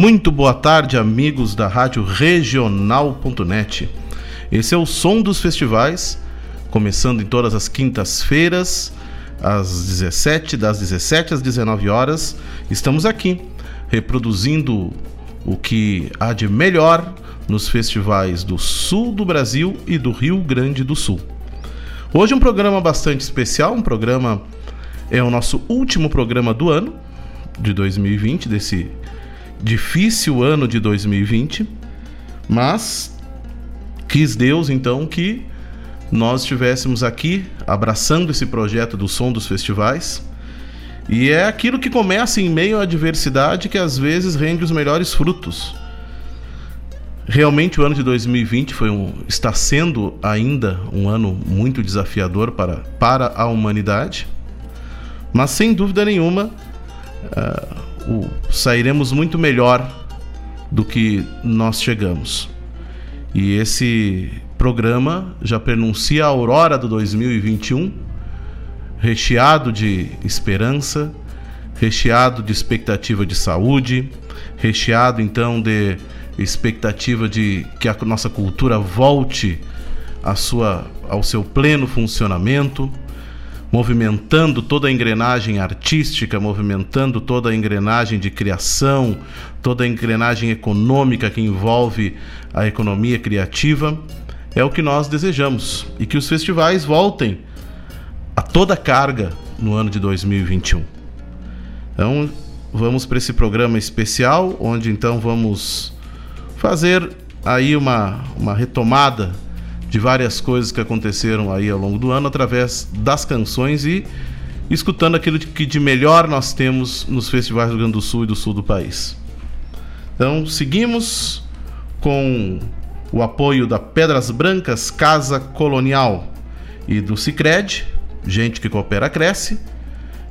Muito boa tarde, amigos da Rádio Regional.net. Esse é o som dos festivais, começando em todas as quintas-feiras, às 17, das 17 às 19 horas. Estamos aqui reproduzindo o que há de melhor nos festivais do sul do Brasil e do Rio Grande do Sul. Hoje um programa bastante especial, um programa é o nosso último programa do ano de 2020, desse difícil ano de 2020, mas quis Deus então que nós estivéssemos aqui abraçando esse projeto do som dos festivais. E é aquilo que começa em meio à adversidade que às vezes rende os melhores frutos. Realmente o ano de 2020 foi um, está sendo ainda um ano muito desafiador para, para a humanidade, mas sem dúvida nenhuma uh, o, sairemos muito melhor do que nós chegamos. E esse programa já pronuncia a aurora do 2021, recheado de esperança, recheado de expectativa de saúde, recheado então de expectativa de que a nossa cultura volte a sua, ao seu pleno funcionamento movimentando toda a engrenagem artística, movimentando toda a engrenagem de criação, toda a engrenagem econômica que envolve a economia criativa, é o que nós desejamos e que os festivais voltem a toda carga no ano de 2021. Então, vamos para esse programa especial, onde então vamos fazer aí uma, uma retomada de várias coisas que aconteceram aí ao longo do ano através das canções e escutando aquilo que de melhor nós temos nos festivais do Rio Grande do Sul e do sul do país. Então, seguimos com o apoio da Pedras Brancas Casa Colonial e do Sicredi, gente que coopera cresce.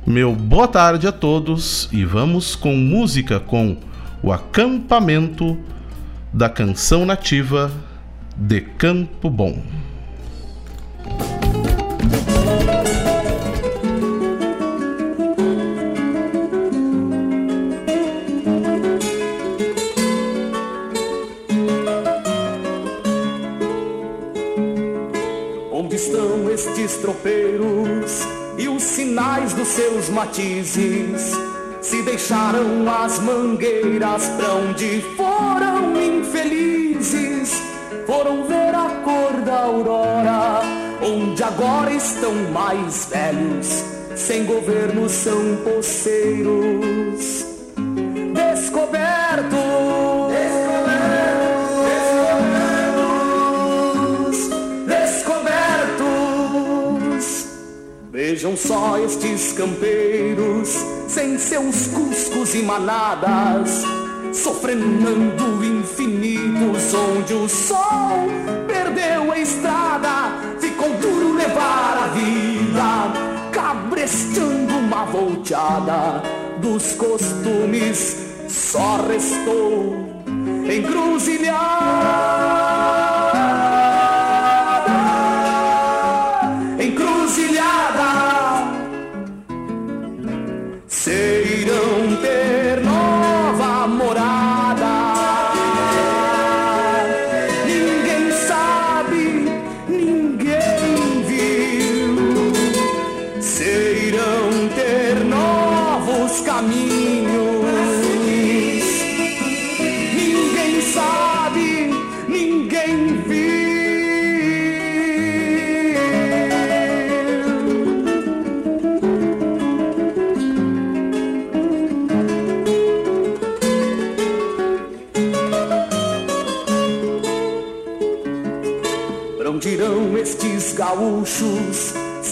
Meu boa tarde a todos e vamos com música com o acampamento da canção nativa de Campo Bom. Onde estão estes tropeiros e os sinais dos seus matizes? Se deixaram as mangueiras pra onde foram infelizes? Foram ver a cor da aurora, onde agora estão mais velhos, sem governo são poceiros. Descobertos. Vejam só estes campeiros, sem seus cuscos e manadas sofrenando infinitos, onde o sol perdeu a estrada, ficou duro levar a vida, cabrestando uma volteada dos costumes, só restou encruzilhada.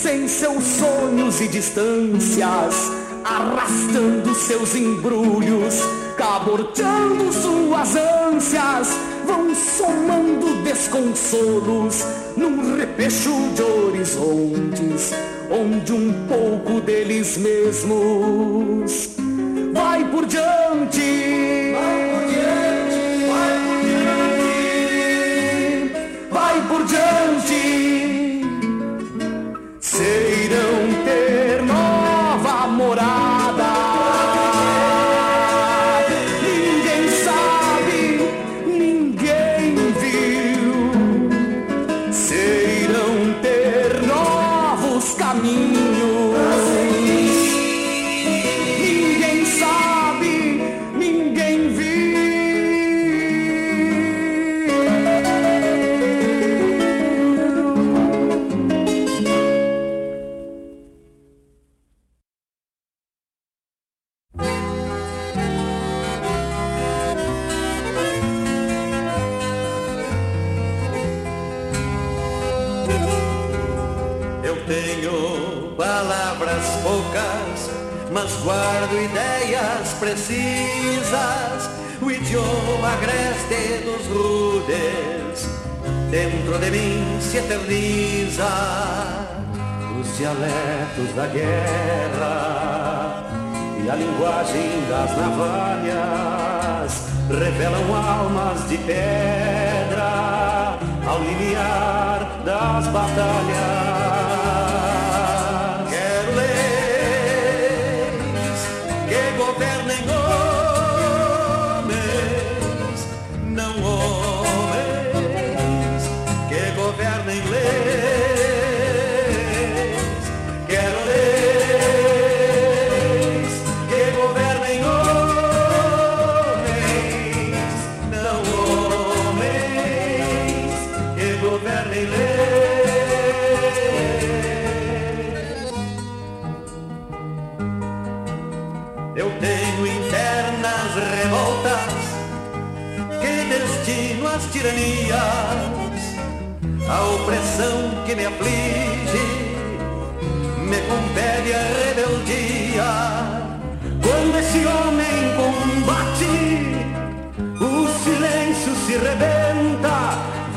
Sem seus sonhos e distâncias, arrastando seus embrulhos, caborteando suas ânsias, vão somando desconsolos num repecho de horizontes, onde um pouco deles mesmos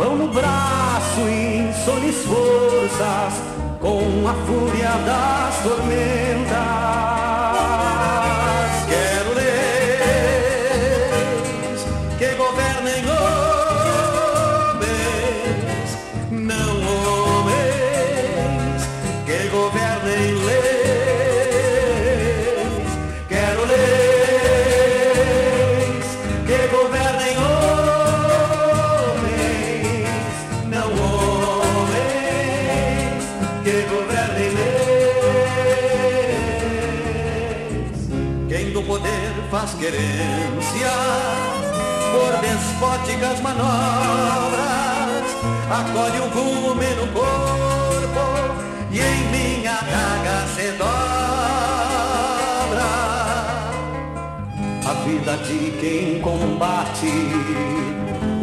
vão no braço insones forças, com a fúria das tormentas. Querência por despóticas manobras, acolhe o gume no corpo e em minha daga se dobra. A vida de quem combate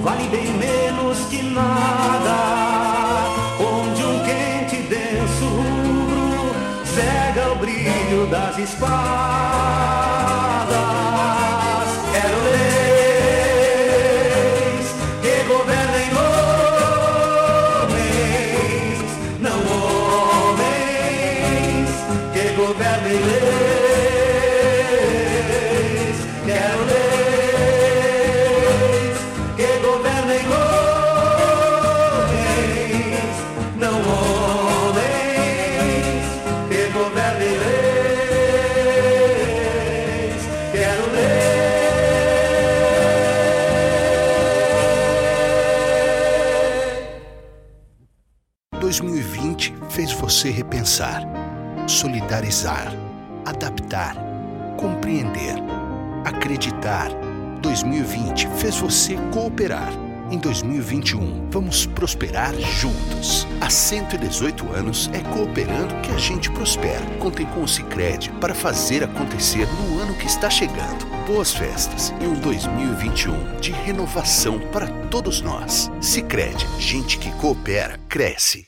vale bem menos que nada, onde um quente denso cega o brilho das espadas. Solidarizar, adaptar, compreender, acreditar. 2020 fez você cooperar. Em 2021, vamos prosperar juntos. Há 118 anos é cooperando que a gente prospera. Contem com o Cicred para fazer acontecer no ano que está chegando. Boas festas e um 2021 de renovação para todos nós. Cicred, gente que coopera, cresce.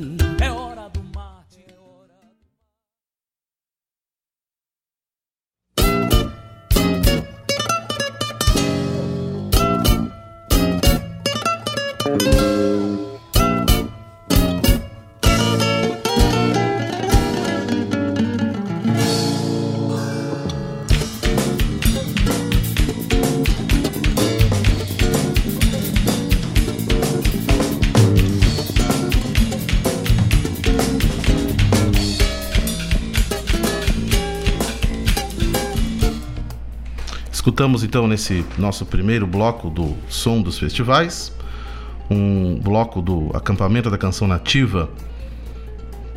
Escutamos então nesse nosso primeiro bloco do Som dos Festivais um bloco do acampamento da canção nativa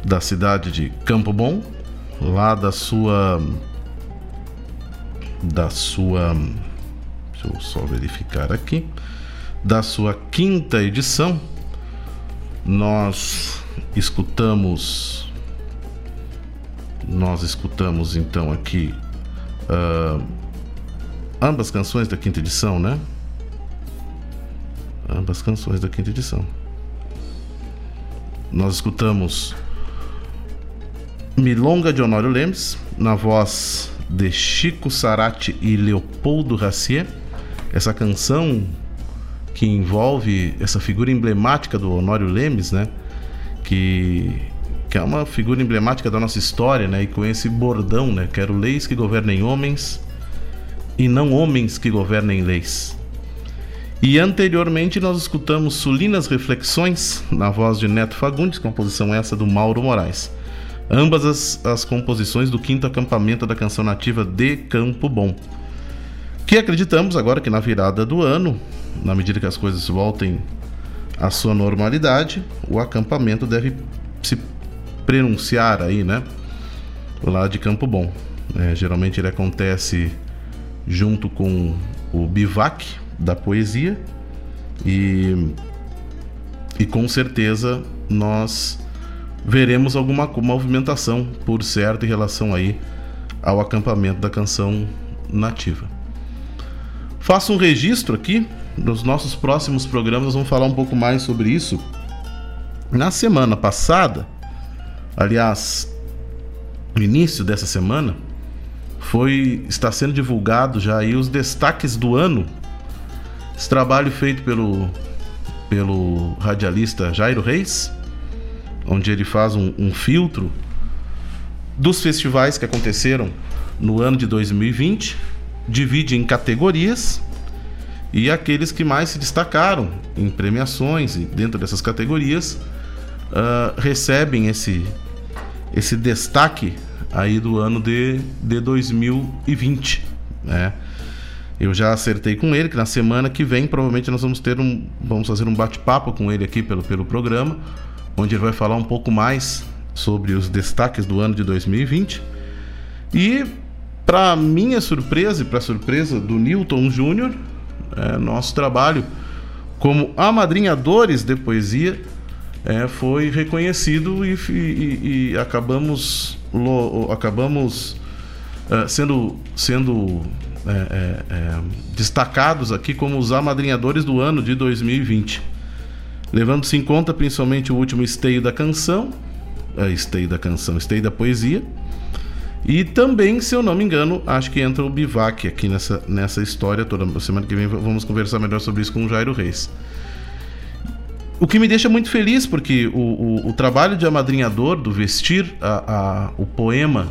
da cidade de Campo Bom, lá da sua da sua deixa eu só verificar aqui, da sua quinta edição. Nós escutamos nós escutamos então aqui uh, ambas canções da quinta edição, né? Ambas canções da quinta edição. Nós escutamos Milonga de Honório Lemes, na voz de Chico Sarati e Leopoldo Racier. Essa canção que envolve essa figura emblemática do Honório Lemes, né? Que, que é uma figura emblemática da nossa história, né? E com esse bordão, né? Quero leis que governem homens e não homens que governem leis. E anteriormente nós escutamos Sulinas Reflexões, na voz de Neto Fagundes, composição essa do Mauro Moraes ambas as, as composições do quinto acampamento da canção nativa de Campo Bom. Que acreditamos agora que na virada do ano, na medida que as coisas voltem à sua normalidade, o acampamento deve se pronunciar aí, né? Lá de Campo Bom. É, geralmente ele acontece junto com o bivac da poesia e, e com certeza nós veremos alguma movimentação, por certo, em relação aí ao acampamento da canção nativa. Faço um registro aqui, nos nossos próximos programas vamos falar um pouco mais sobre isso. Na semana passada, aliás, no início dessa semana, foi está sendo divulgado já aí os destaques do ano. Esse trabalho feito pelo pelo radialista Jairo Reis, onde ele faz um, um filtro dos festivais que aconteceram no ano de 2020, divide em categorias e aqueles que mais se destacaram em premiações e dentro dessas categorias uh, recebem esse, esse destaque aí do ano de, de 2020, né? Eu já acertei com ele que na semana que vem provavelmente nós vamos ter um vamos fazer um bate-papo com ele aqui pelo, pelo programa onde ele vai falar um pouco mais sobre os destaques do ano de 2020. E, para minha surpresa e para surpresa do Newton Júnior, é, nosso trabalho como amadrinhadores de poesia é, foi reconhecido e, e, e acabamos, lo, acabamos é, sendo, sendo é, é, é, destacados aqui como os amadrinhadores do ano de 2020 levando-se em conta principalmente o último esteio da canção, é, esteio da canção, esteio da poesia, e também, se eu não me engano, acho que entra o Bivac aqui nessa, nessa história toda. Semana que vem vamos conversar melhor sobre isso com o Jairo Reis. O que me deixa muito feliz, porque o, o, o trabalho de amadrinhador, do vestir a, a, o poema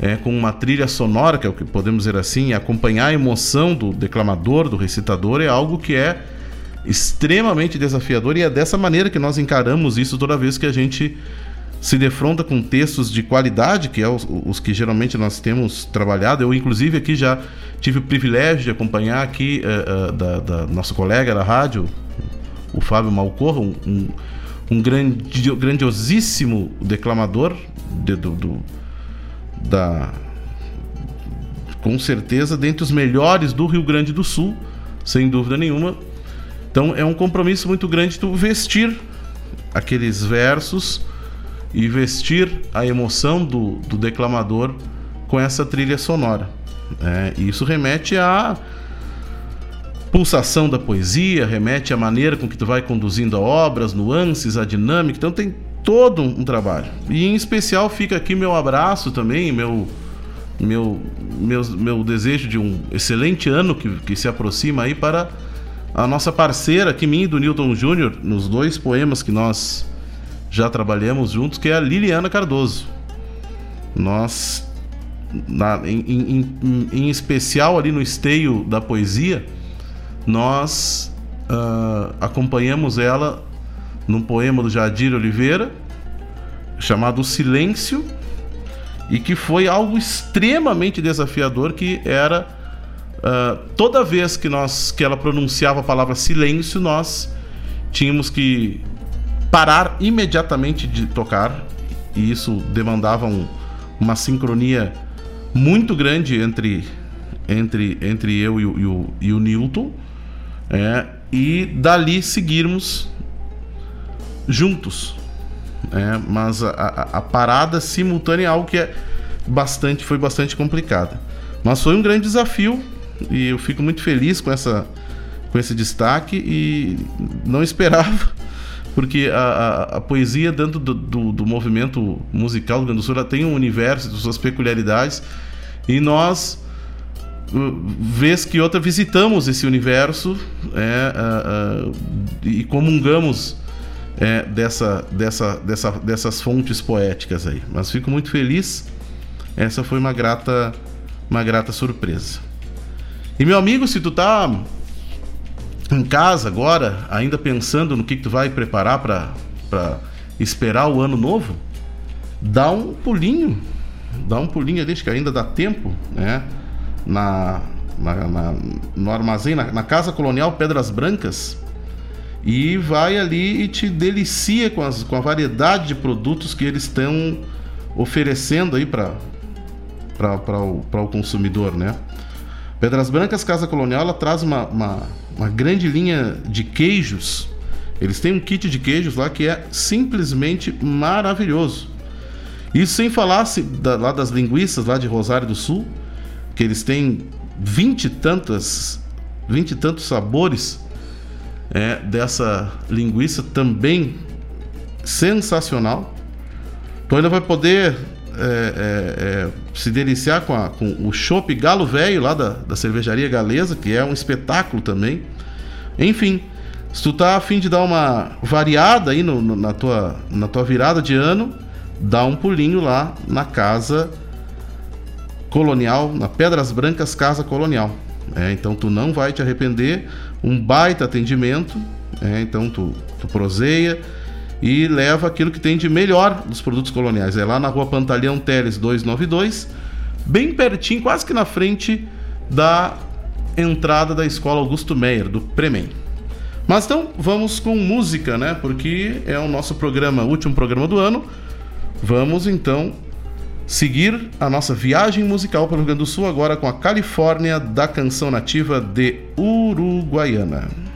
é, com uma trilha sonora, que é o que podemos dizer assim, acompanhar a emoção do declamador, do recitador, é algo que é extremamente desafiador e é dessa maneira que nós encaramos isso toda vez que a gente se defronta com textos de qualidade, que é os, os, que geralmente nós temos trabalhado. Eu, inclusive, aqui já tive o privilégio de acompanhar aqui uh, uh, da, da nosso colega da rádio, o Fábio Malcorra, um, um, um grandi, grandiosíssimo declamador de, do, do, da com certeza dentre os melhores do Rio Grande do Sul, sem dúvida nenhuma, então é um compromisso muito grande tu vestir aqueles versos e vestir a emoção do, do declamador com essa trilha sonora. É, e isso remete à pulsação da poesia, remete à maneira com que tu vai conduzindo a obra, as nuances, a dinâmica. Então tem todo um trabalho. E em especial fica aqui meu abraço também, meu meu meu, meu desejo de um excelente ano que, que se aproxima aí para a nossa parceira aqui, e do Newton Júnior, nos dois poemas que nós já trabalhamos juntos, que é a Liliana Cardoso. Nós, na, em, em, em, especial ali no esteio da poesia, nós uh, acompanhamos ela num poema do Jadir Oliveira, chamado Silêncio, e que foi algo extremamente desafiador, que era uh, toda vez que nós que ela pronunciava a palavra silêncio, nós tínhamos que parar imediatamente de tocar e isso demandava um, uma sincronia muito grande entre entre, entre eu e o, e o, e o Newton é, e dali seguirmos juntos é, mas a, a, a, parada simultânea é algo que é bastante foi bastante complicada. Mas foi um grande desafio e eu fico muito feliz com essa com esse destaque e não esperava porque a, a, a poesia dentro do, do, do, movimento musical do Rio Grande do Sul tem um universo suas peculiaridades e nós uh, vez que outra visitamos esse universo é, e comungamos é, dessa, dessa, dessa, dessas fontes poéticas aí. Mas fico muito feliz. Essa foi uma grata, uma grata surpresa. E meu amigo, se tu tá em casa agora, ainda pensando no que, que tu vai preparar para esperar o ano novo, dá um pulinho, dá um pulinho acho que ainda dá tempo, né? Na, na, na no armazém, na, na, Casa Colonial Pedras Brancas, e vai ali e te delicia com, as, com a variedade de produtos que eles estão oferecendo aí para o, o consumidor, né? Pedras Brancas Casa Colonial ela traz uma, uma, uma, grande linha de queijos. Eles têm um kit de queijos lá que é simplesmente maravilhoso. Isso sem falar se, da, lá das linguiças lá de Rosário do Sul, que eles têm vinte tantas, vinte tantos sabores é, dessa linguiça também sensacional. Então ainda vai poder é, é, é, se deliciar com, a, com o chopp Galo Velho lá da, da cervejaria galesa, que é um espetáculo também. Enfim, se tu tá afim de dar uma variada aí no, no, na, tua, na tua virada de ano, dá um pulinho lá na casa colonial, na Pedras Brancas Casa Colonial. É, então tu não vai te arrepender, um baita atendimento, é, então tu, tu proseia e leva aquilo que tem de melhor dos produtos coloniais. É lá na rua Pantaleão Teles 292, bem pertinho, quase que na frente da entrada da escola Augusto Meyer, do Premen. Mas então vamos com música, né? Porque é o nosso programa, último programa do ano. Vamos então seguir a nossa viagem musical pelo Rio Grande do Sul agora com a Califórnia da canção nativa de Uruguaiana.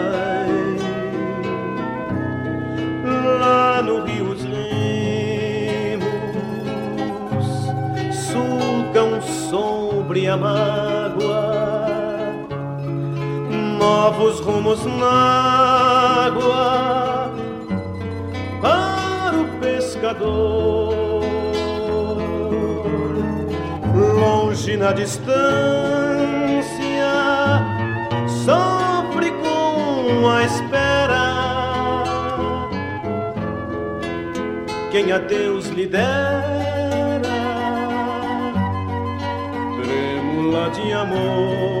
novos rumos na água para o pescador. Longe na distância, sofre com a espera. Quem a Deus lhe dera, tremula de amor.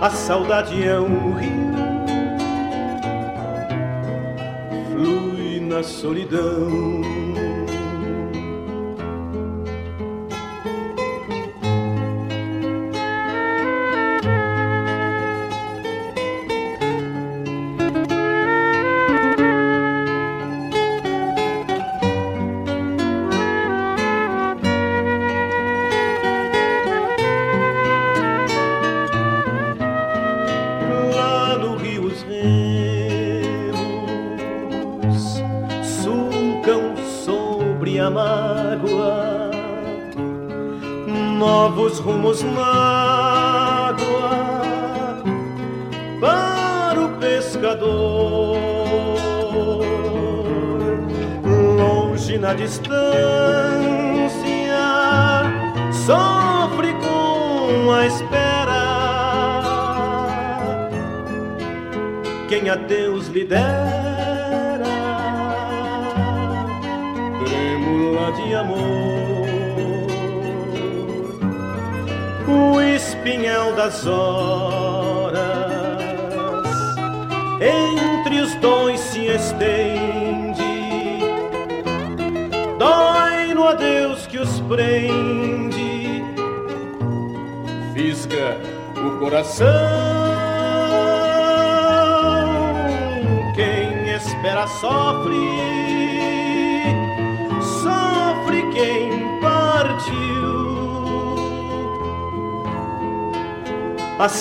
a saudade é um rio, flui na solidão.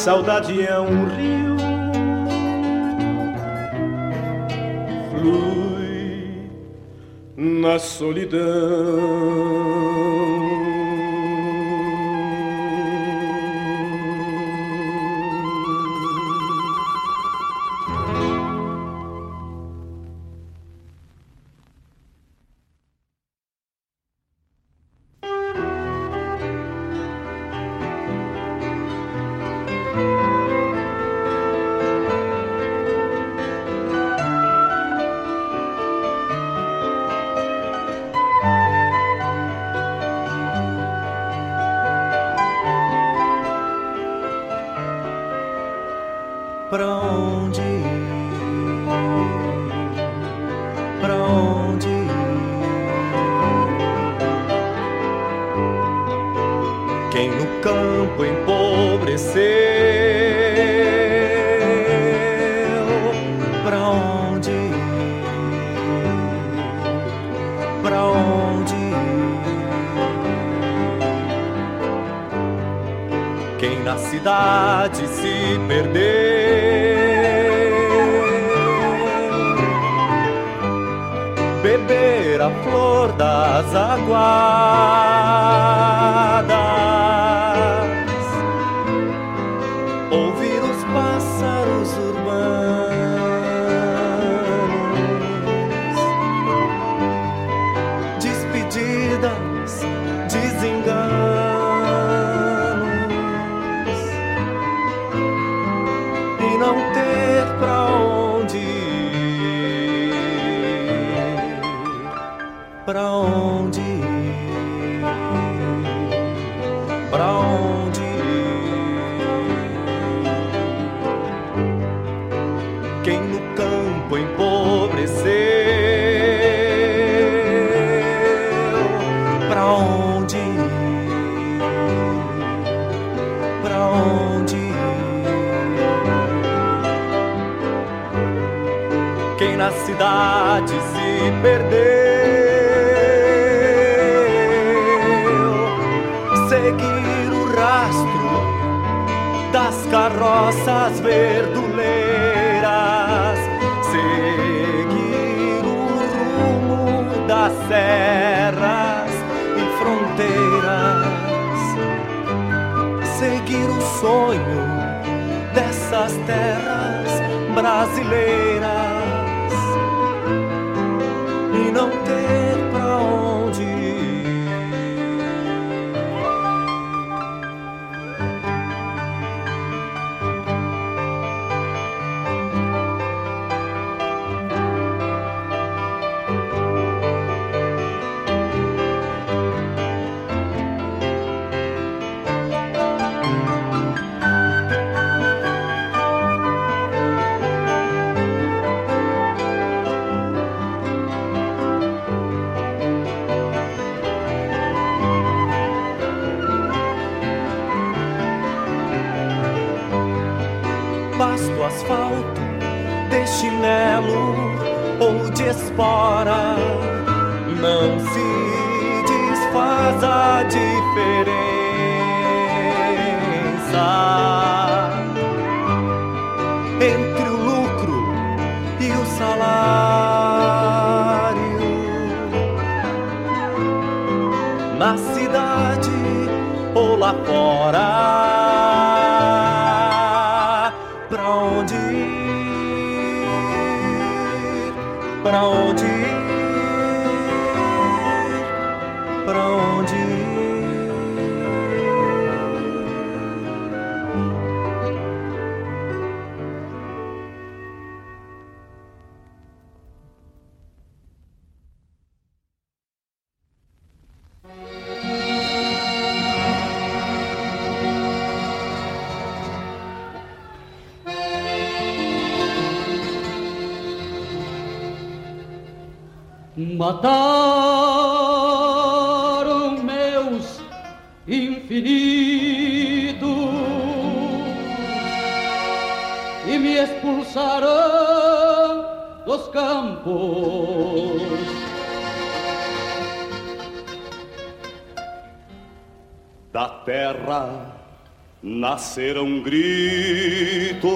Saudade é um rio, flui na solidão. para dos campos. Da terra nasceram gritos,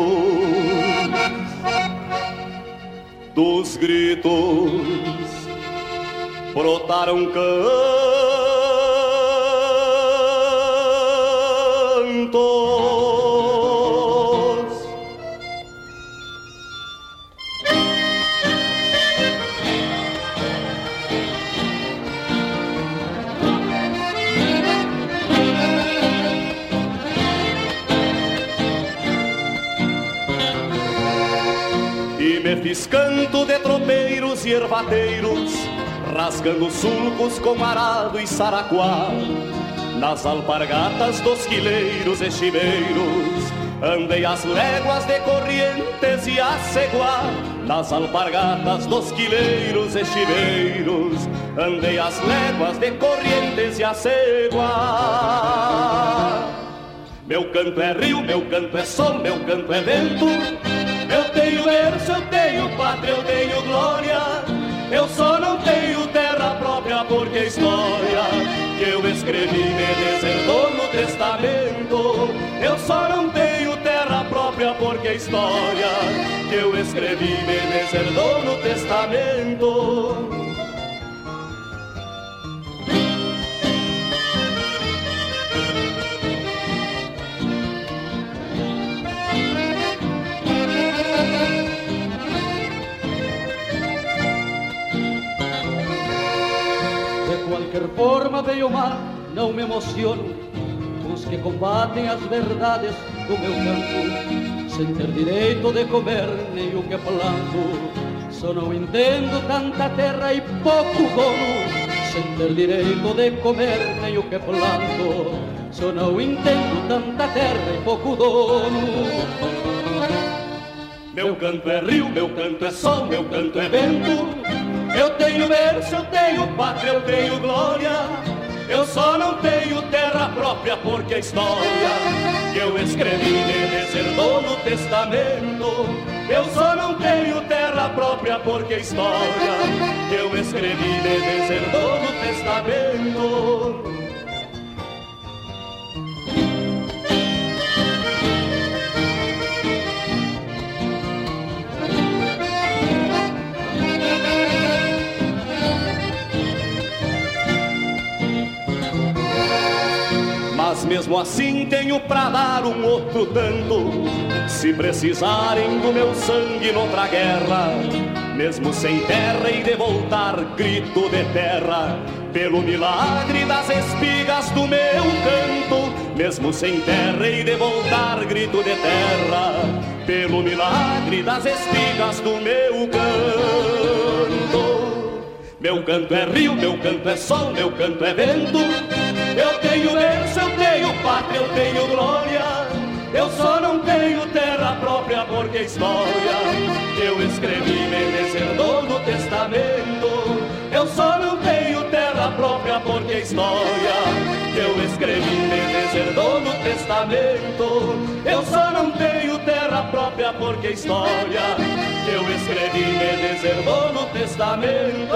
dos gritos brotaram cantos. Tropeiros ervateiros rasgando sulcos com arado e saraquá. Nas alpargatas dos quileiros e chiveiros, andei as léguas de corrientes e a ceguá. Nas alpargatas dos quileiros e chiveiros, andei as léguas de corrientes e a ceguá. Meu canto é rio, meu canto é sol, meu canto é vento. Eu tenho berço, eu tenho pátria, eu tenho glória. Eu só não tenho terra própria porque a história que eu escrevi me desertou no testamento. Eu só não tenho terra própria porque a história que eu escrevi me desertou no testamento. Qualquer forma veio mar, não me emociono. Os que combatem as verdades do meu campo, sem ter direito de comer nem o que planto. Só não entendo tanta terra e pouco dono, sem ter direito de comer nem o que planto. Só não entendo tanta terra e pouco dono. Meu canto é rio, meu canto é sol, meu canto é vento. Eu tenho berço, eu tenho pátria, eu tenho glória. Eu só não tenho terra própria porque a história que eu escrevi me reservou no testamento. Eu só não tenho terra própria porque a história que eu escrevi me reservou no testamento. Mesmo assim tenho pra dar um outro tanto. Se precisarem do meu sangue noutra guerra, mesmo sem terra e de voltar grito de terra, pelo milagre das espigas do meu canto, mesmo sem terra e de voltar grito de terra, pelo milagre das espigas do meu canto. Meu canto é rio, meu canto é sol, meu canto é vento. Eu tenho berço, eu tenho pátria, eu tenho glória. Eu só não tenho terra própria porque a história eu escrevi me deserdou no testamento. Eu só não tenho terra própria porque a história eu escrevi me deserdou no testamento. Eu só não tenho terra própria porque a história eu testamento.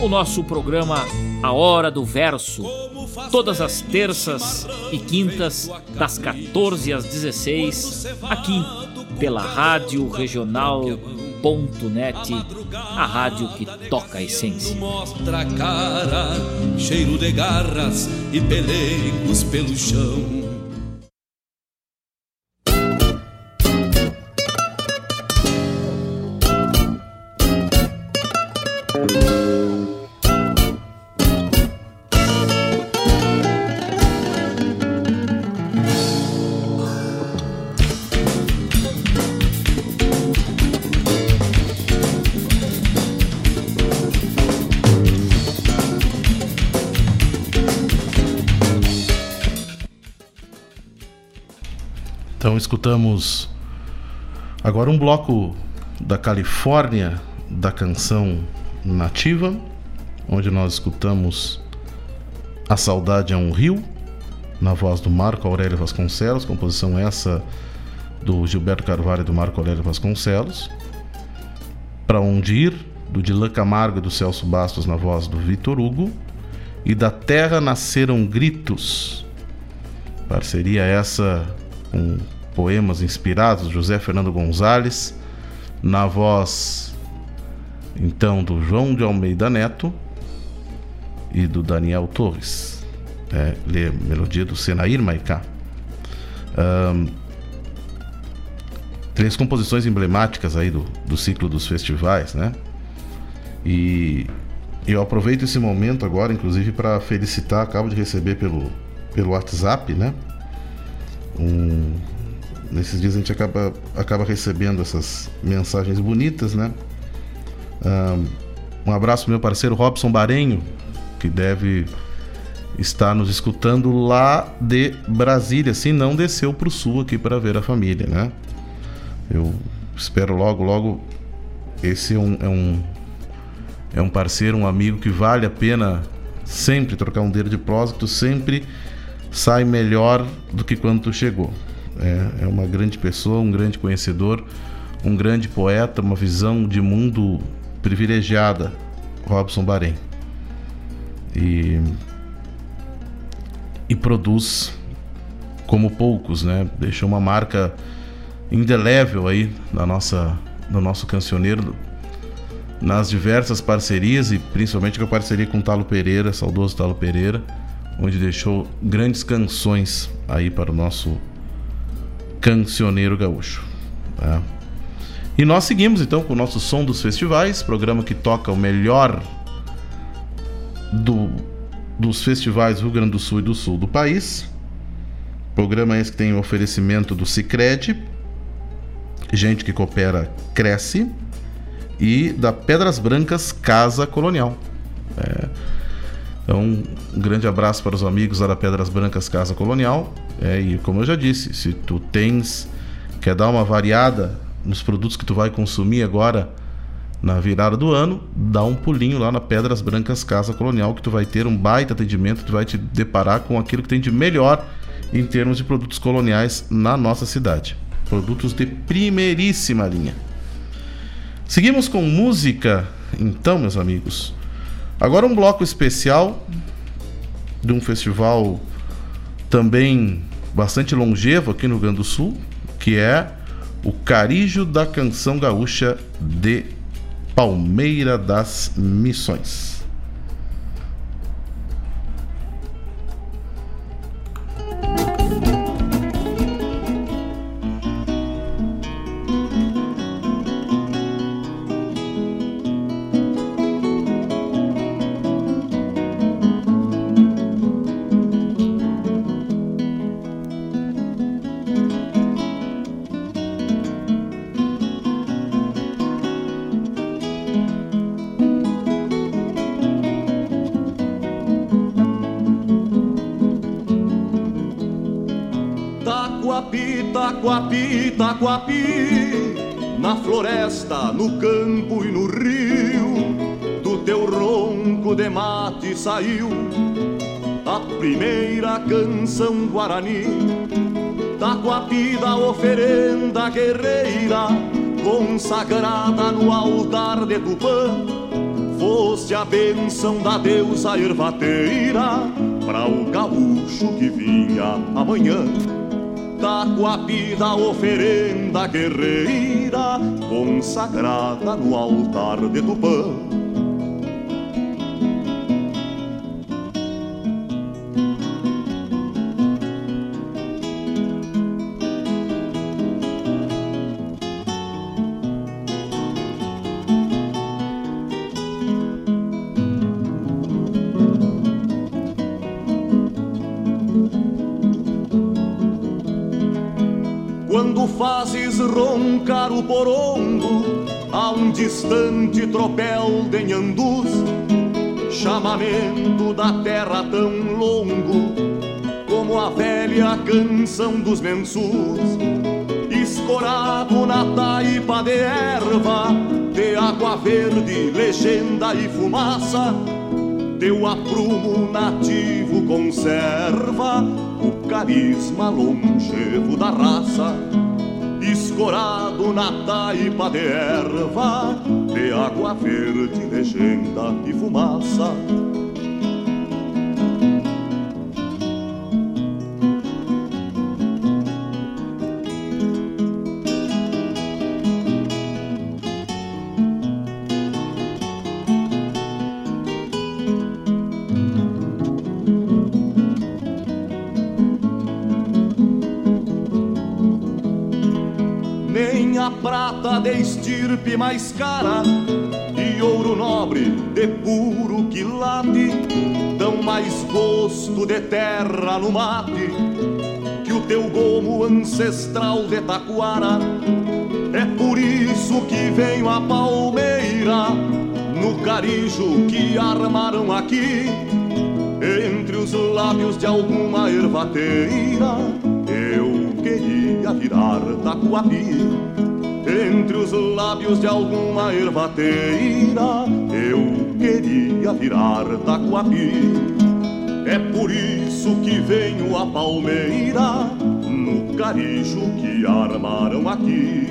o nosso programa A Hora do Verso, todas as terças e quintas, das 14 às 16, aqui pela Rádio Regional.net, a rádio que toca a essência. Mostra a cara, cheiro de garras e pelecos pelo chão. Escutamos agora um bloco da Califórnia da canção nativa, onde nós escutamos A Saudade é um Rio, na voz do Marco Aurélio Vasconcelos, composição essa do Gilberto Carvalho e do Marco Aurélio Vasconcelos. Para Onde Ir, do Dilan Camargo e do Celso Bastos, na voz do Vitor Hugo. E da Terra Nasceram Gritos, parceria essa com poemas inspirados José Fernando Gonzalez, na voz então do João de Almeida Neto e do Daniel Torres. É, lê melodia do Senair Maicá. Um, três composições emblemáticas aí do, do ciclo dos festivais, né? E eu aproveito esse momento agora, inclusive, para felicitar, acabo de receber pelo, pelo WhatsApp, né? Um, nesses dias a gente acaba, acaba recebendo essas mensagens bonitas, né? Um abraço pro meu parceiro Robson Barenho, que deve estar nos escutando lá de Brasília, se não desceu para o sul aqui para ver a família, né? Eu espero logo, logo. Esse é um, é um, é um parceiro, um amigo que vale a pena sempre trocar um dedo de tu sempre sai melhor do que quando tu chegou. É, é uma grande pessoa, um grande conhecedor, um grande poeta, uma visão de mundo privilegiada, Robson Bahrein. E, e produz como poucos, né? Deixou uma marca indelével aí na nossa, no nosso cancioneiro, nas diversas parcerias e principalmente com a parceria com o Talo Pereira, saudoso Talo Pereira, onde deixou grandes canções aí para o nosso cancioneiro gaúcho. Tá? E nós seguimos então com o nosso Som dos Festivais, programa que toca o melhor do, dos festivais do Rio Grande do Sul e do Sul do país. Programa esse que tem o oferecimento do Cicred, gente que coopera cresce, e da Pedras Brancas Casa Colonial. É, então, um grande abraço para os amigos da Pedras Brancas Casa Colonial. É, e como eu já disse, se tu tens, quer dar uma variada nos produtos que tu vai consumir agora na virada do ano, dá um pulinho lá na Pedras Brancas Casa Colonial que tu vai ter um baita atendimento, tu vai te deparar com aquilo que tem de melhor em termos de produtos coloniais na nossa cidade. Produtos de primeiríssima linha. Seguimos com música, então, meus amigos. Agora um bloco especial de um festival também bastante longevo aqui no Rio Grande do Sul, que é o Carijo da Canção Gaúcha de Palmeira das Missões. Consagrada no altar de Tupã, fosse a bênção da deusa ervateira para o gaúcho que vinha amanhã. Da oferenda guerreira, consagrada no altar de Tupã. Tropel de Nhandus, chamamento da terra tão longo como a velha canção dos mensus, escorado na taipa de erva, de água verde, legenda e fumaça, teu aprumo nativo conserva o carisma longevo da raça escorado na taipa de erva, de água verde, legenda e fumaça estirpe mais cara e ouro nobre de puro quilate dão mais gosto de terra no mate que o teu gomo ancestral de taquara. É por isso que venho a palmeira no carijo que armaram aqui entre os lábios de alguma ervateira. Eu queria virar taquapi entre os lábios de alguma ervateira eu queria virar taquapi. É por isso que venho a palmeira no carijo que armaram aqui.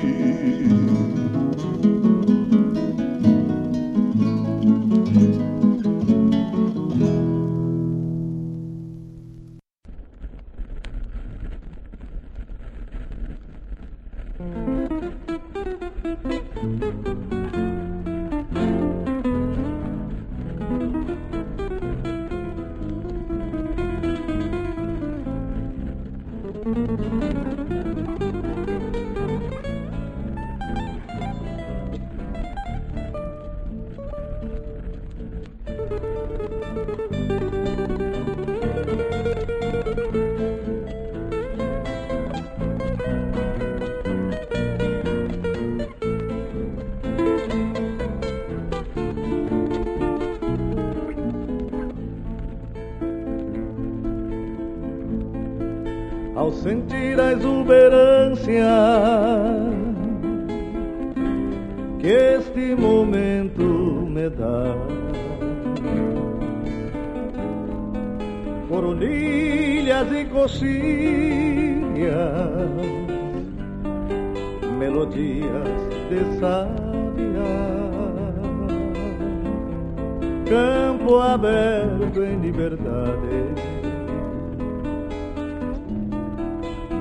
Música coxilhas, melodias de sábia, campo aberto em liberdade.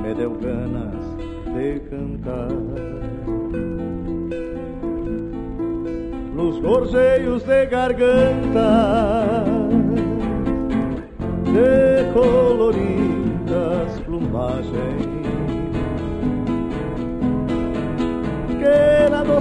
Me deu ganas de cantar. Nos gorjeios de garganta, de colo.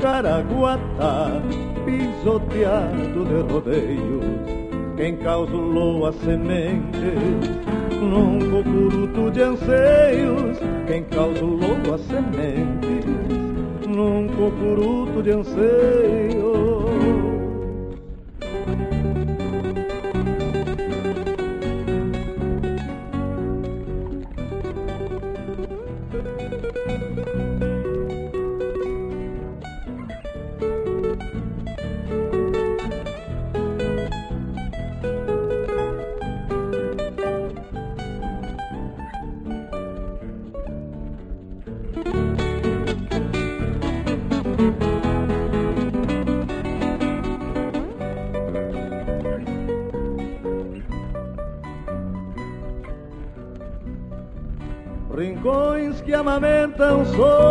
caraguatá pisoteado de rodeios. Quem causulou as sementes num cocuruto de anseios, quem causulou as sementes num cocuruto de anseios. Amamentam sonhos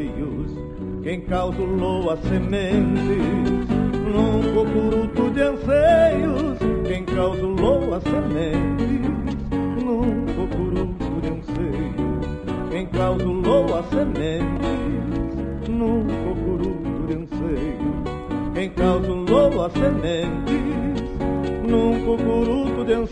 rodeios Quem causulou as sementes Num cocuruto de anseios quem causulou as sementes num cocuruto de seio. Quem causulou as sementes num cocuruto de seio. Quem causulou as sementes num cocuruto de um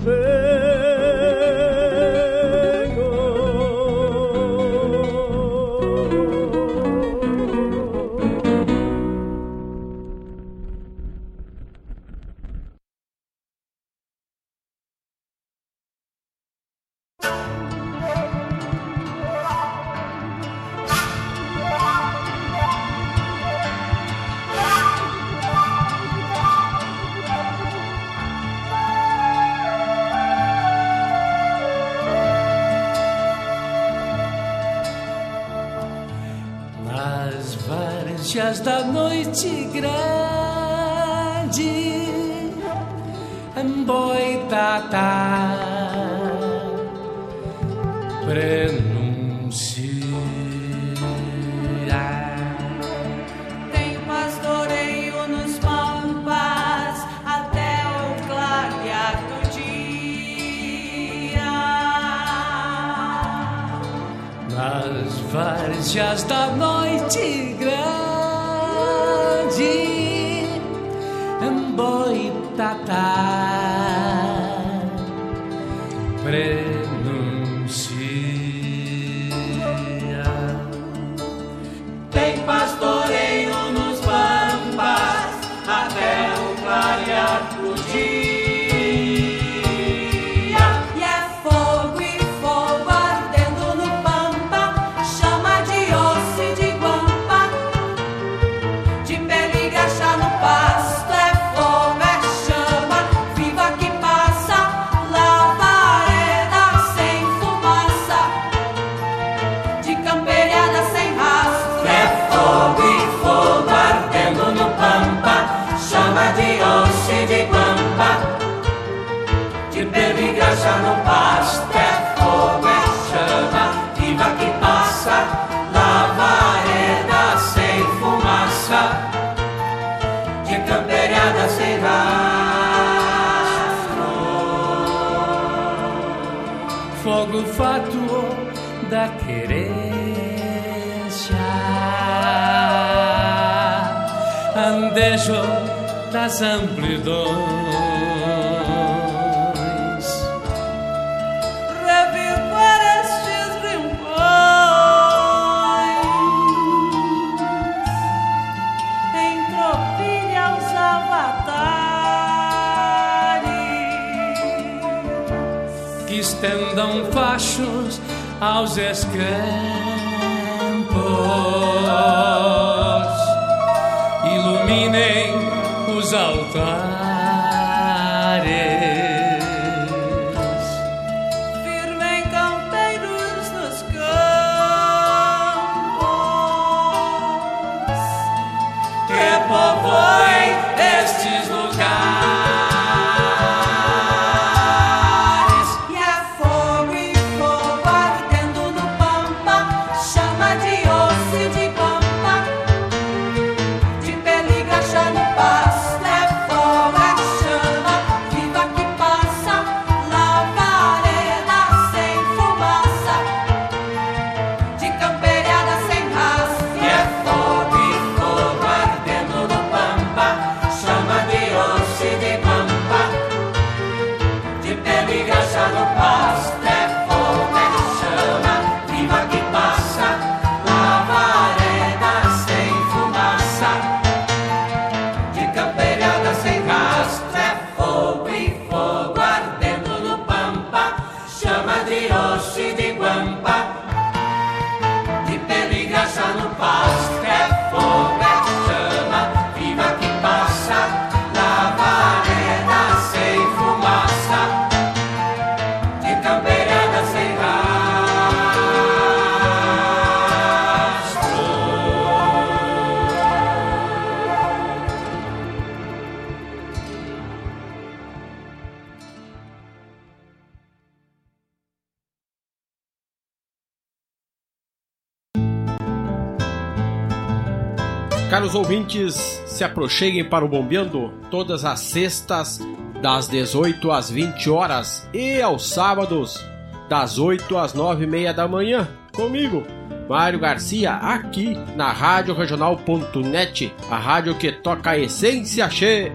se aproxeguem para o Bombeando todas as sextas, das 18 às 20 horas e aos sábados, das 8 às 9 e meia da manhã, comigo, Mário Garcia, aqui na Rádio Regional.net, a rádio que toca a essência che.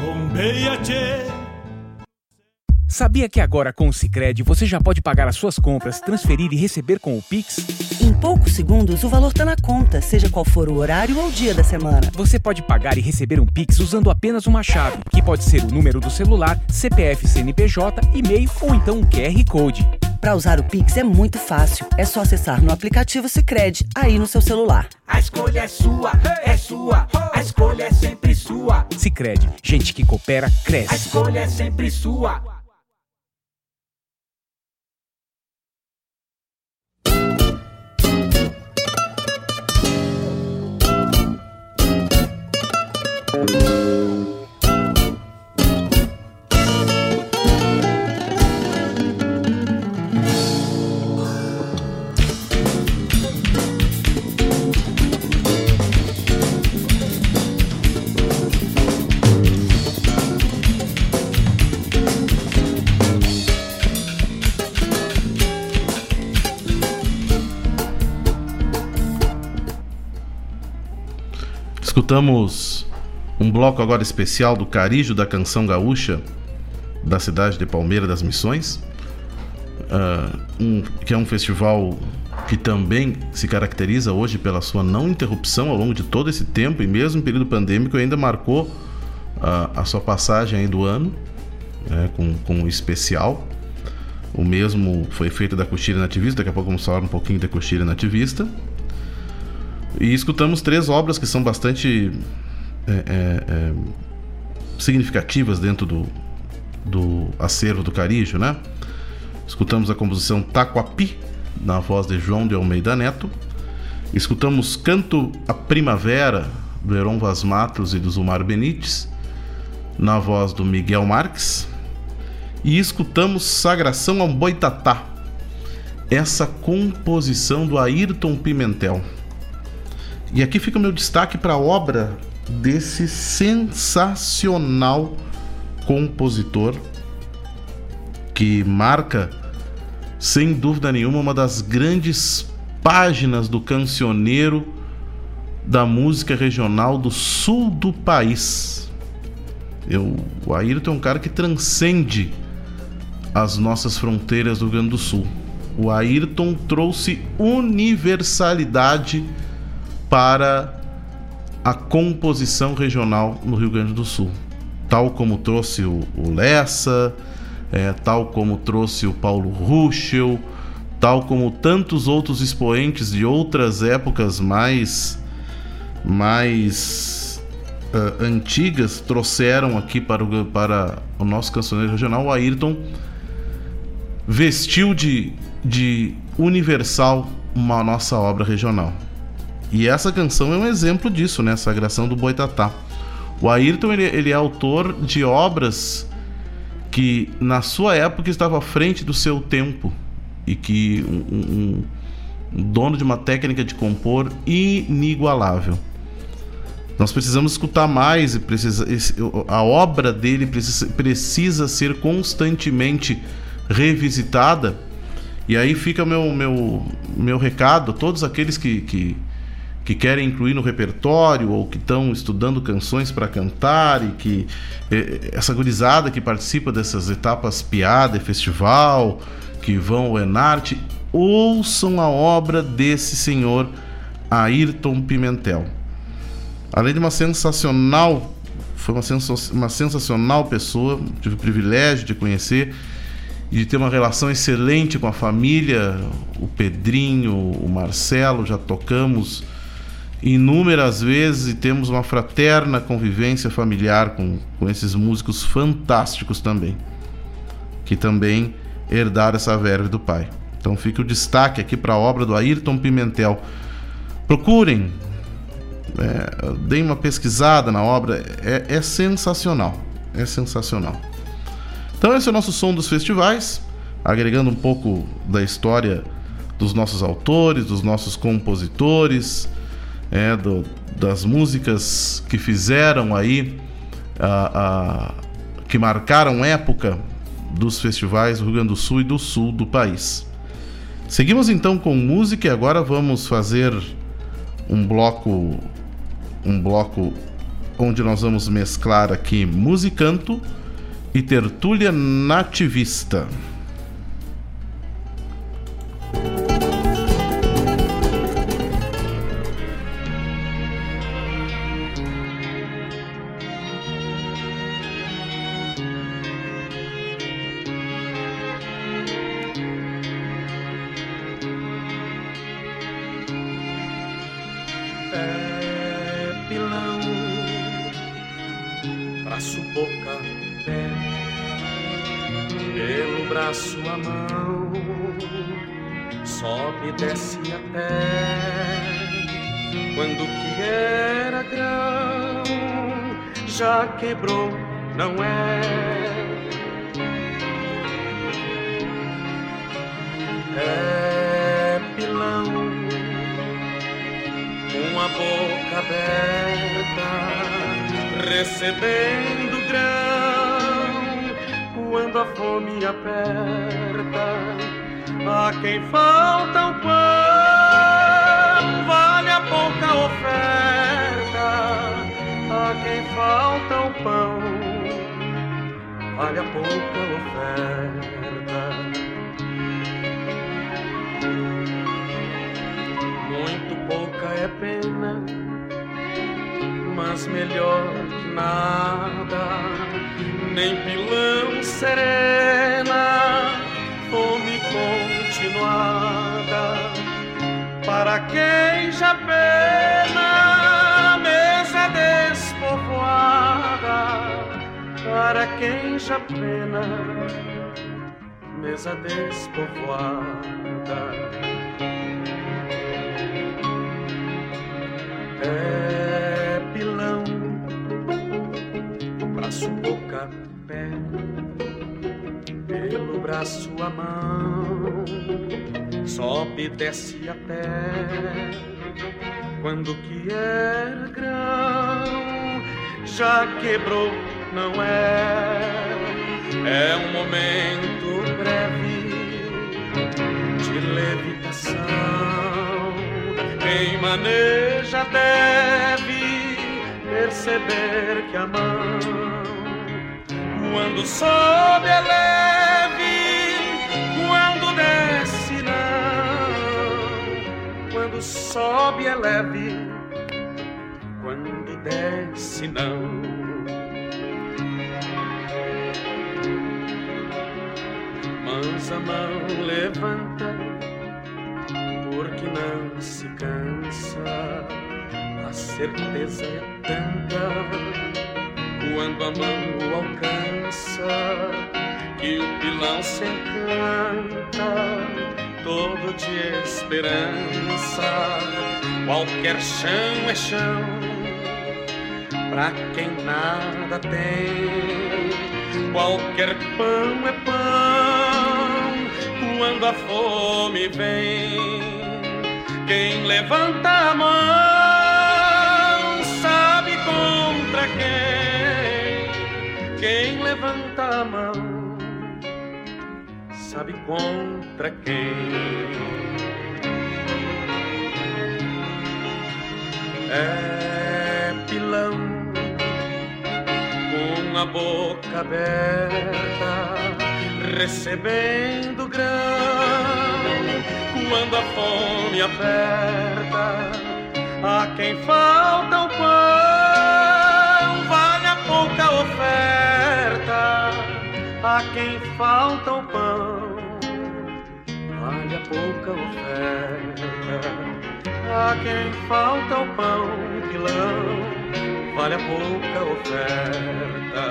Bombeia, tchê. Sabia que agora com o Sicredi você já pode pagar as suas compras, transferir e receber com o Pix? Em poucos segundos, o valor está na conta, seja qual for o horário ou o dia da semana. Você pode pagar e receber um Pix usando apenas uma chave, que pode ser o número do celular, CPF CNPJ, e-mail ou então um QR Code. Para usar o Pix é muito fácil. É só acessar no aplicativo Sicredi aí no seu celular. A escolha é sua, é sua. A escolha é sempre sua. Sicredi, gente que coopera A cresce. escolha é sempre sua. Escutamos um bloco agora especial do Carijo da Canção Gaúcha da cidade de Palmeira das Missões, ah, um- que é um festival que também se caracteriza hoje pela sua não interrupção ao longo de todo esse tempo e mesmo período pandêmico ainda marcou ah, a sua passagem do ano né, com, com um especial. O mesmo foi feito da Coxilha Nativista, daqui a pouco vamos falar um pouquinho da Coxilha Nativista. E escutamos três obras que são bastante é, é, é, significativas dentro do, do acervo do Carijo, né? Escutamos a composição Taquapi, na voz de João de Almeida Neto. Escutamos Canto à Primavera, do Heron Vaz Matos e do Zumar Benites, na voz do Miguel Marques. E escutamos Sagração ao Boitatá, essa composição do Ayrton Pimentel. E aqui fica o meu destaque para a obra desse sensacional compositor que marca, sem dúvida nenhuma, uma das grandes páginas do cancioneiro da música regional do sul do país. Eu, o Ayrton é um cara que transcende as nossas fronteiras do Rio Grande do Sul. O Ayrton trouxe universalidade para a composição regional no Rio Grande do Sul, tal como trouxe o, o Lessa, é, tal como trouxe o Paulo Ruschel, tal como tantos outros expoentes de outras épocas mais mais uh, antigas trouxeram aqui para o, para o nosso cancioneiro regional, o Ayrton vestiu de, de universal uma nossa obra regional. E essa canção é um exemplo disso, né? Sagração do Boitatá. O Ayrton ele, ele é autor de obras que na sua época estava à frente do seu tempo e que um, um, um dono de uma técnica de compor inigualável. Nós precisamos escutar mais e precisa, a obra dele precisa, precisa ser constantemente revisitada. E aí fica meu, meu, meu recado a todos aqueles que, que, que querem incluir no repertório ou que estão estudando canções para cantar e que essa gurizada que participa dessas etapas piada e festival, que vão ao Enarte, ouçam a obra desse senhor Ayrton Pimentel. Além de uma sensacional, foi uma, sens uma sensacional pessoa, tive o privilégio de conhecer e de ter uma relação excelente com a família, o Pedrinho, o Marcelo, já tocamos inúmeras vezes e temos uma fraterna convivência familiar com, com esses músicos fantásticos também, que também herdaram essa verve do pai. Então fica o destaque aqui para a obra do Ayrton Pimentel. Procurem, é, deem uma pesquisada na obra, é, é sensacional, é sensacional. Então esse é o nosso som dos festivais, agregando um pouco da história dos nossos autores, dos nossos compositores, é, do, das músicas que fizeram aí, a, a, que marcaram época dos festivais do Rio Grande do Sul e do sul do país. Seguimos então com música e agora vamos fazer um bloco um bloco onde nós vamos mesclar aqui musicanto e tertúlia nativista. Braço, boca, pé, pelo braço a mão, sobe, desce até quando que é grão já quebrou, não é? É um momento breve de levitação. Quem maneja deve perceber que a mão, quando sobe, é leve, quando desce, não. Quando sobe, é leve, quando desce, não. Mas a mão levanta, porque não se cansa. A certeza é tanta quando a mão o alcança que o pilão se encanta todo de esperança. Qualquer chão é chão pra quem nada tem. Qualquer pão é pão quando a fome vem. Quem levanta a mão levanta a mão sabe contra quem. É pilão com a boca aberta, recebendo grão. Quando a fome aperta, a quem falta o pão, A quem falta o pão, vale a pouca oferta. A quem falta o pão, pilão, vale a pouca oferta.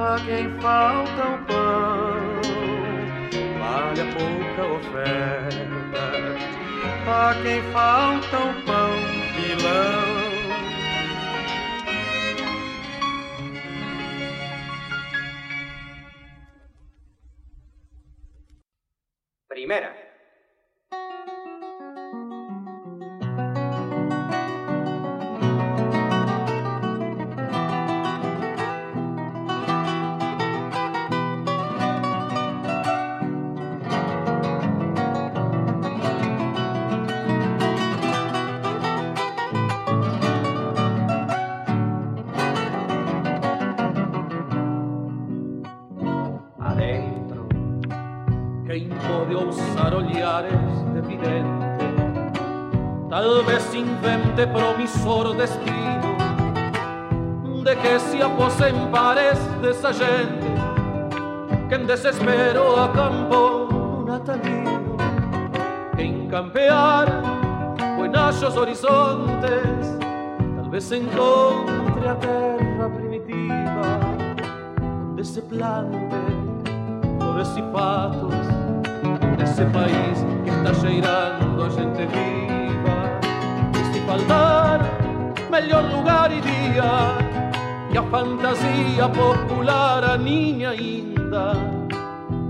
A quem falta o pão, vale a pouca oferta. A quem falta o pão, pilão. Primera. Tal vez invente promissor destino de que se aposen pares dessa gente que en desespero acampou no natalino que en campear buenachos horizontes tal vez encontre a terra primitiva donde se plante flores e patos nesse país que está cheirando a gente viva. E faltar melhor lugar e dia. Que a fantasia popular aninha ainda,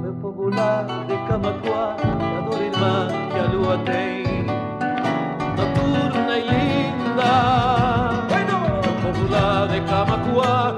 meu popular de Camacuá, a dor irmã que a lua tem, noturna e linda. Meu popular de Camacuá,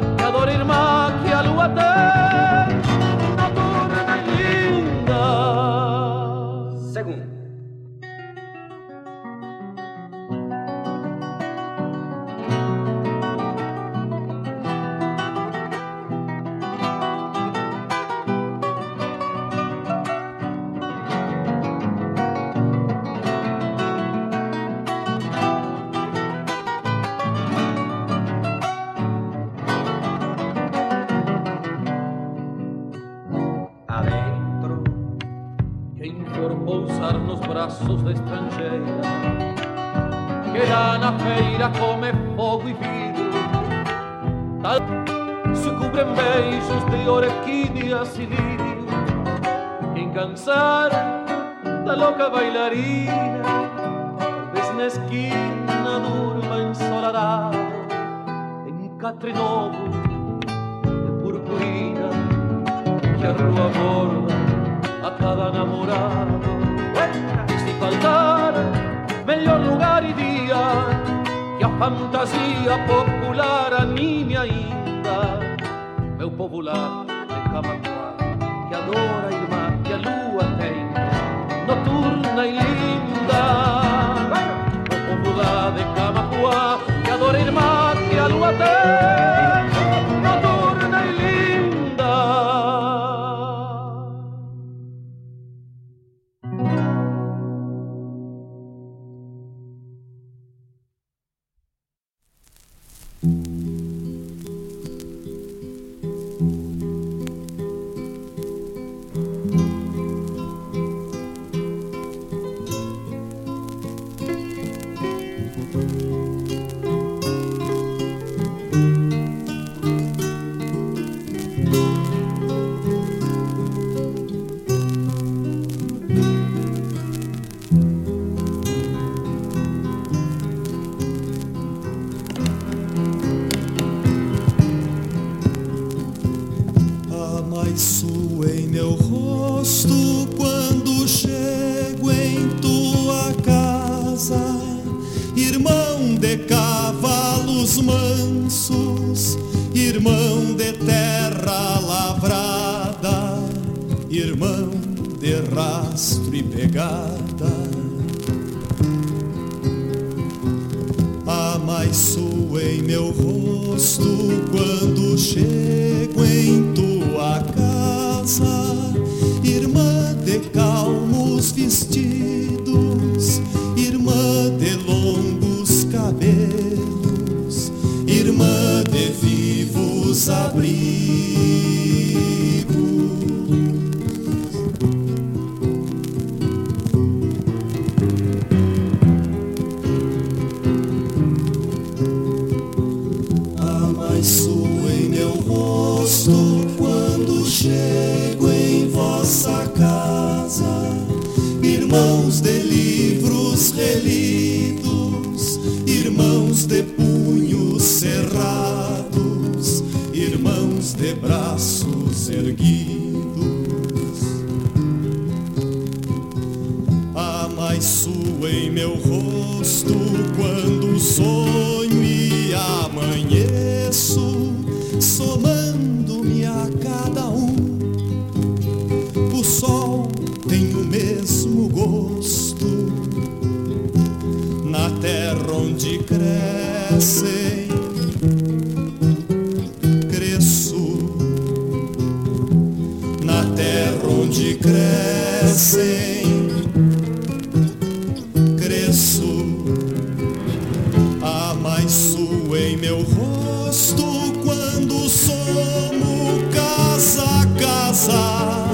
amaldiçoei meu rosto quando somos casa a casa,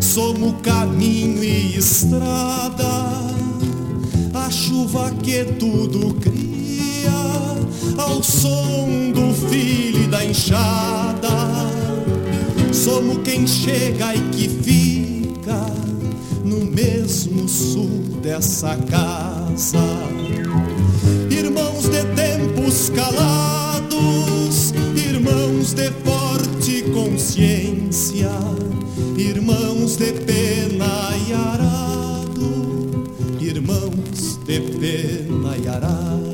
somos caminho e estrada, a chuva que tudo cria, ao som do filho e da enxada, Somos quem chega e que fica no mesmo sul dessa casa. Homens calados, irmãos de forte consciência, irmãos de pena e arado, irmãos de pena e arado.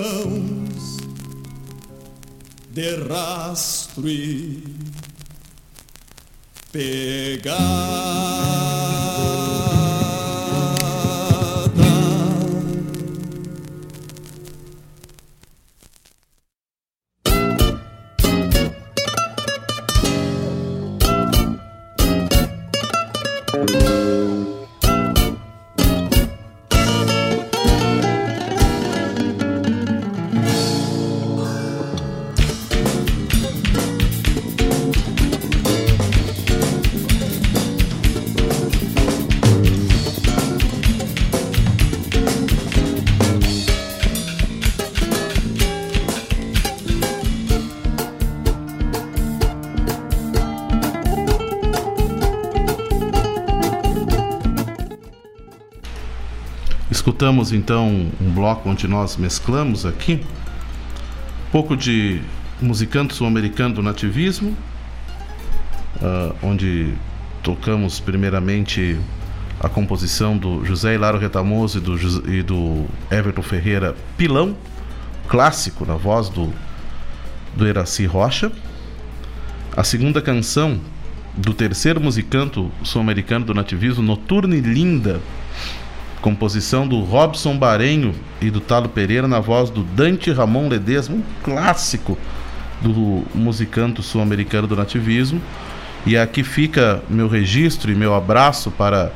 mãos de rastro e pegar. Escutamos então um bloco onde nós mesclamos aqui um pouco de musicante sul-americano do nativismo, uh, onde tocamos primeiramente a composição do José Hilaro Retamoso e do, e do Everton Ferreira Pilão, clássico na voz do, do Eraci Rocha. A segunda canção do terceiro musicanto sul-americano do nativismo, Noturne Linda, composição do Robson Barenho e do Talo Pereira na voz do Dante Ramon Ledesma, um clássico do musicanto sul-americano do nativismo. E aqui fica meu registro e meu abraço para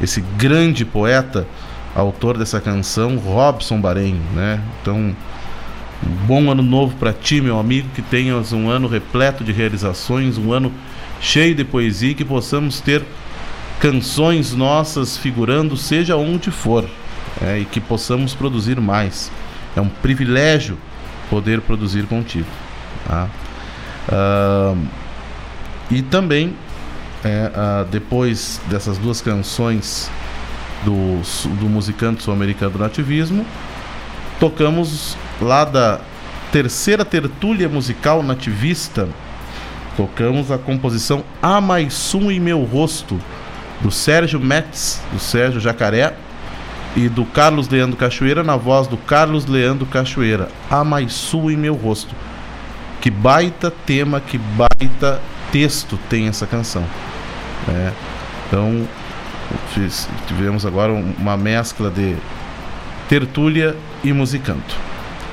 esse grande poeta, autor dessa canção, Robson Barenho, né? Então, um bom ano novo para ti, meu amigo, que tenhas um ano repleto de realizações, um ano cheio de poesia, que possamos ter canções nossas figurando, seja onde for, é, e que possamos produzir mais. É um privilégio poder produzir contigo. Tá? Uh, e também, é, uh, depois dessas duas canções do, do musicante sul-americano do nativismo, tocamos lá da terceira tertúlia musical nativista, tocamos a composição A Mais Um em Meu Rosto, do Sérgio Metz, do Sérgio Jacaré e do Carlos Leandro Cachoeira na voz do Carlos Leandro Cachoeira. A mais sua em meu rosto. Que baita tema, que baita texto tem essa canção. É. Então tivemos agora uma mescla de tertúlia e musicanto.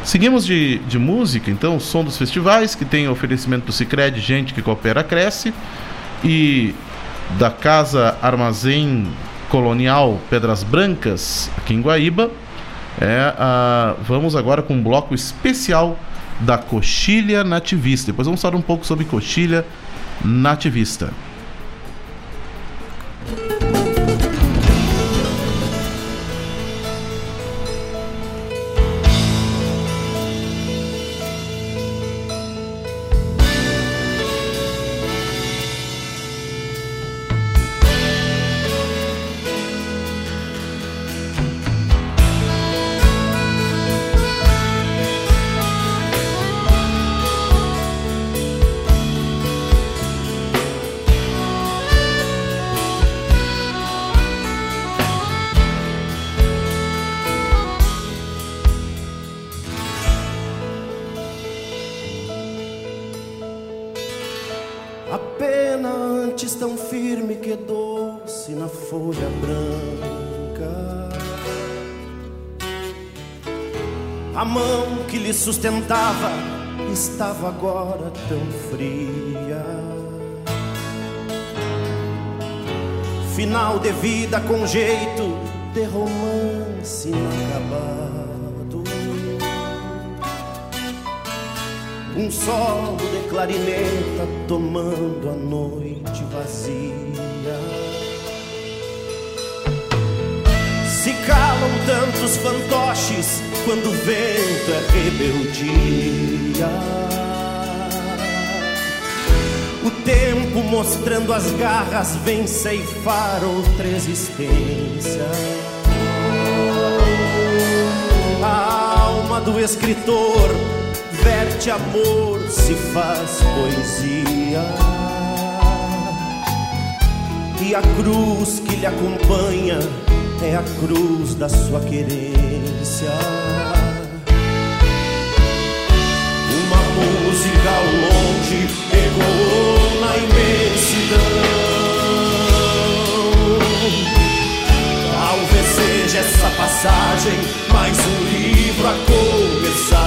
Seguimos de, de música, então, o som dos festivais, que tem oferecimento do Cicred, gente que coopera, cresce. E da Casa Armazém Colonial Pedras Brancas, aqui em Guaíba. É, vamos agora com um bloco especial da coxilha nativista. Depois vamos falar um pouco sobre coxilha nativista. Vida com jeito de romance inacabado. Um solo de clarineta tomando a noite vazia. Se calam tantos fantoches quando o vento é rebeldia. Tempo mostrando as garras vem ceifar outra existência. A alma do escritor verte amor, se faz poesia. E a cruz que lhe acompanha é a cruz da sua querência. Música ao longe ecoou na imensidão. Talvez seja essa passagem mais um livro a começar.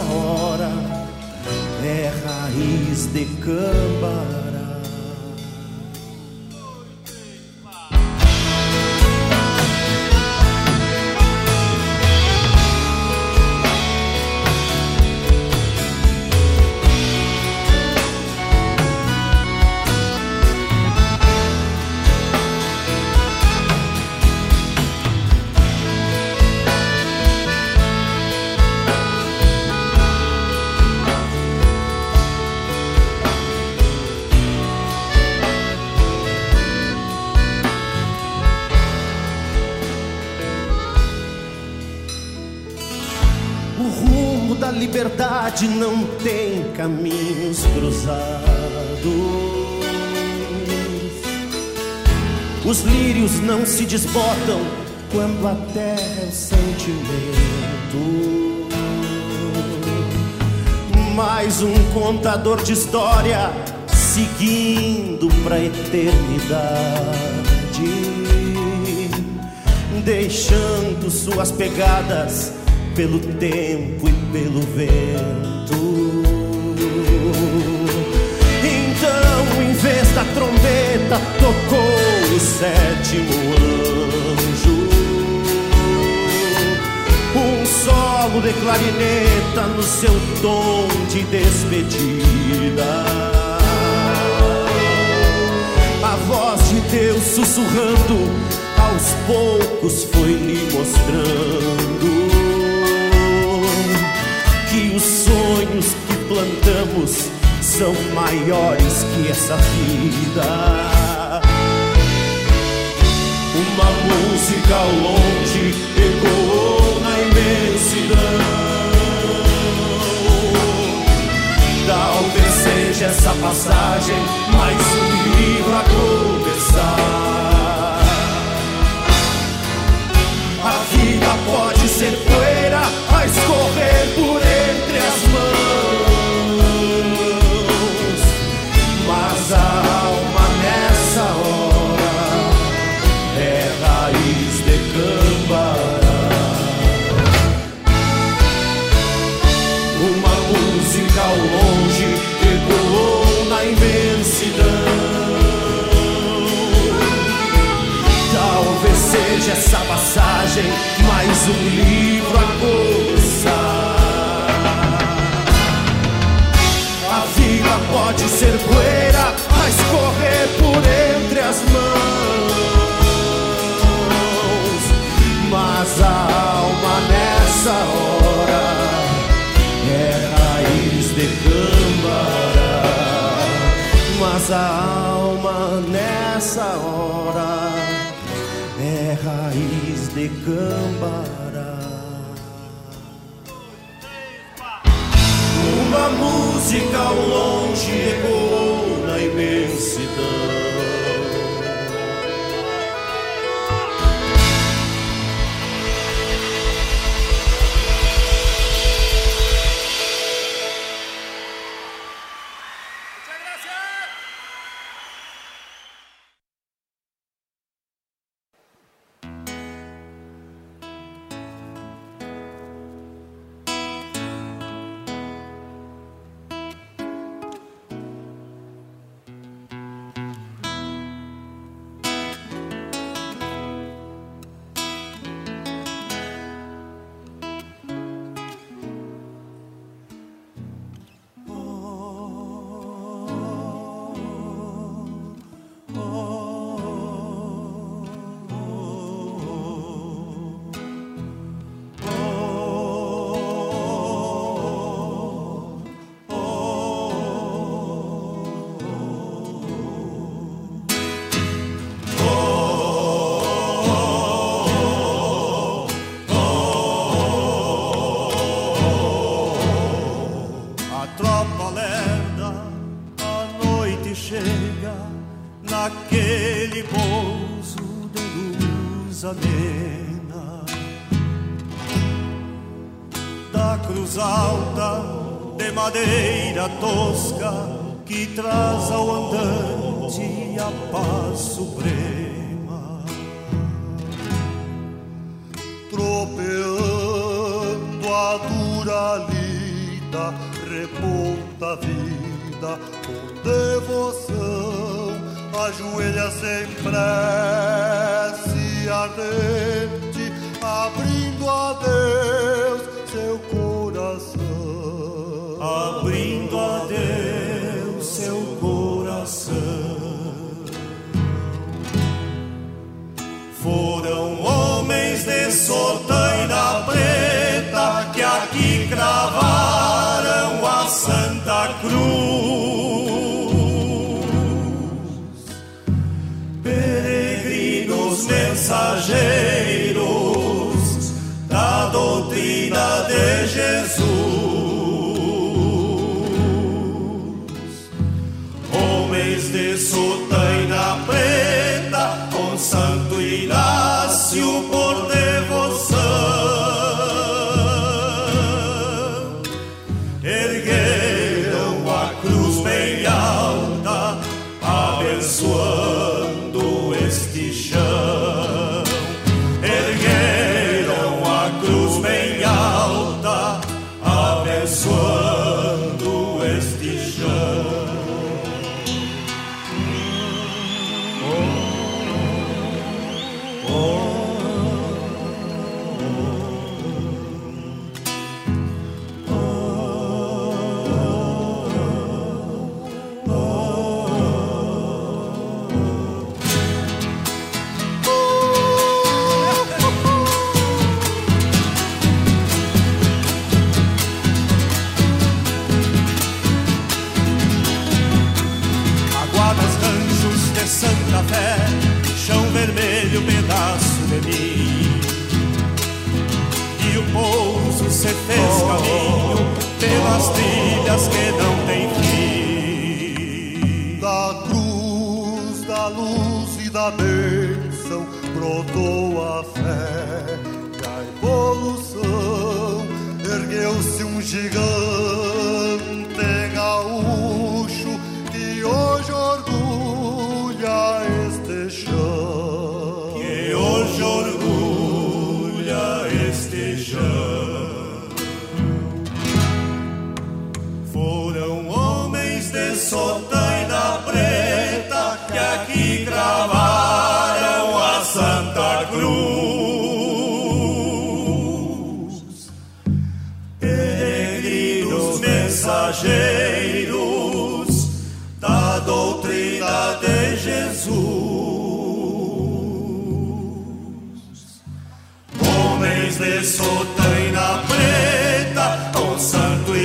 Hora é raiz de câmara. Não se desbotam quando a terra é o sentimento. Mais um contador de história seguindo pra eternidade, deixando suas pegadas pelo tempo e pelo vento. Então, em vez da trombeta, tocou sétimo anjo. Um solo de clarineta no seu tom de despedida. A voz de Deus sussurrando, aos poucos foi lhe mostrando que os sonhos que plantamos são maiores que essa vida. Uma música ao longe ecoou na imensidão. Talvez seja essa passagem mais um livro a começar. A vida pode ser poeira passagem mais um livro a começar. A vida pode ser poeira a escorrer por entre as mãos, mas a alma nessa hora é raiz de câmara. Mas a alma nessa hora raiz de câmara. Uma música ao longe ecoou na imensidão. Pelas trilhas que não tem fim. Da cruz, da luz e da bênção brotou a fé e a evolução. Ergueu-se um gigante mensageiros da doutrina de Jesus. Homens de Sotaina Preta, com Santo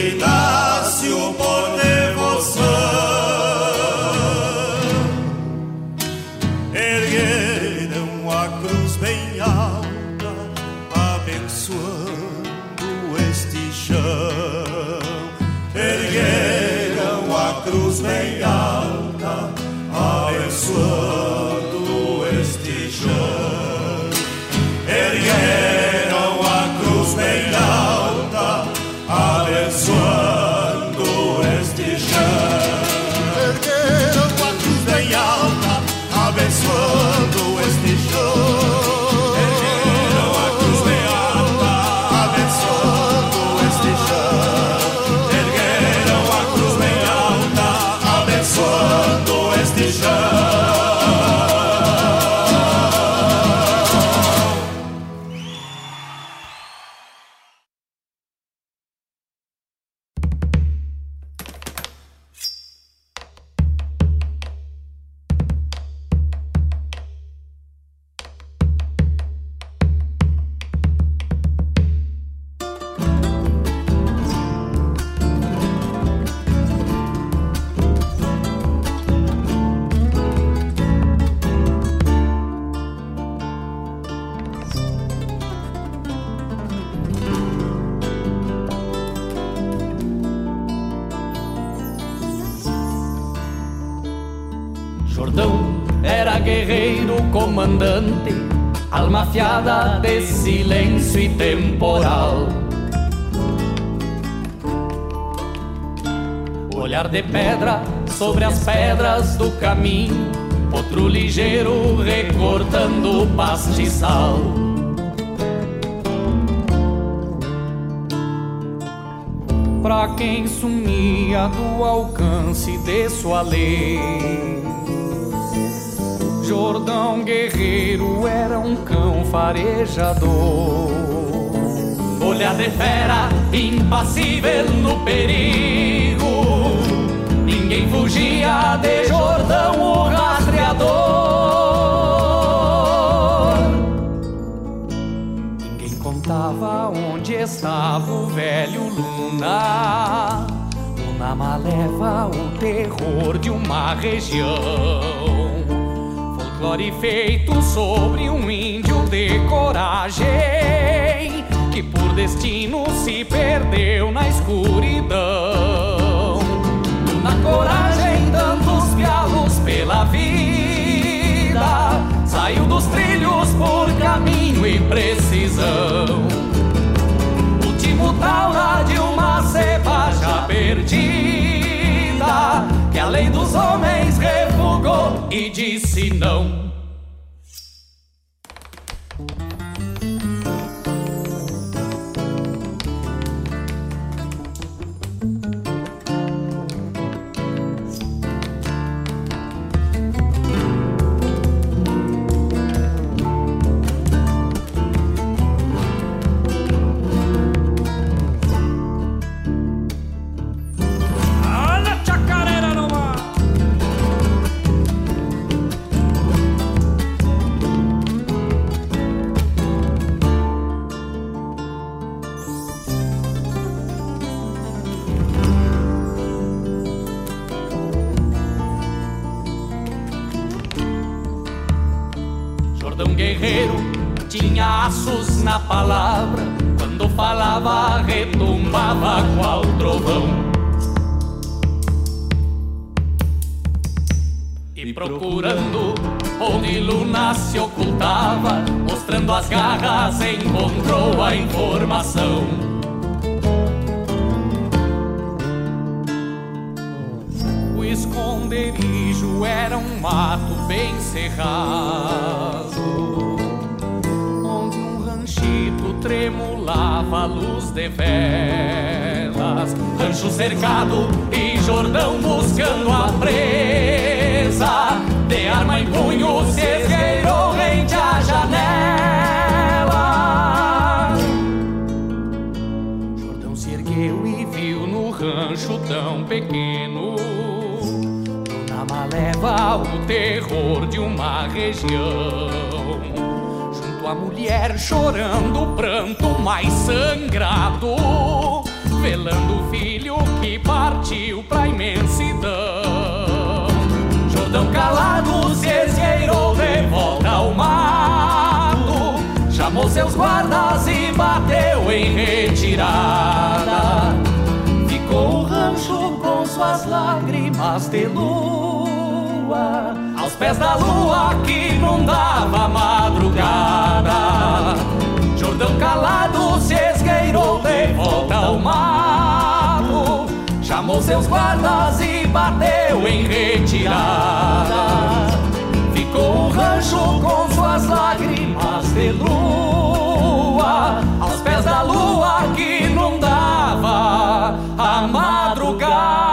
comandante, alma afiada de silêncio e temporal. Olhar de pedra sobre as pedras do caminho, outro ligeiro recortando o pastiçal. Pra quem sumia do alcance de sua lei. Jordão guerreiro era um cão farejador. Olhar de fera, impassível no perigo. Ninguém fugia de Jordão, o rastreador. Ninguém contava onde estava o velho Luna. Luna maleva o terror de uma região folclore feito sobre um índio de coragem que por destino se perdeu na escuridão. Na coragem, dando os pialos pela vida, saiu dos trilhos por caminho e precisão. Último taura de uma cepa já perdida, que a lei dos homens e disse não. Aos pés da lua que inundava a madrugada. Jordão calado se esgueirou de volta ao mato. Chamou seus guardas e bateu em retirada. Ficou o rancho com suas lágrimas de lua Aos pés da lua que inundava a madrugada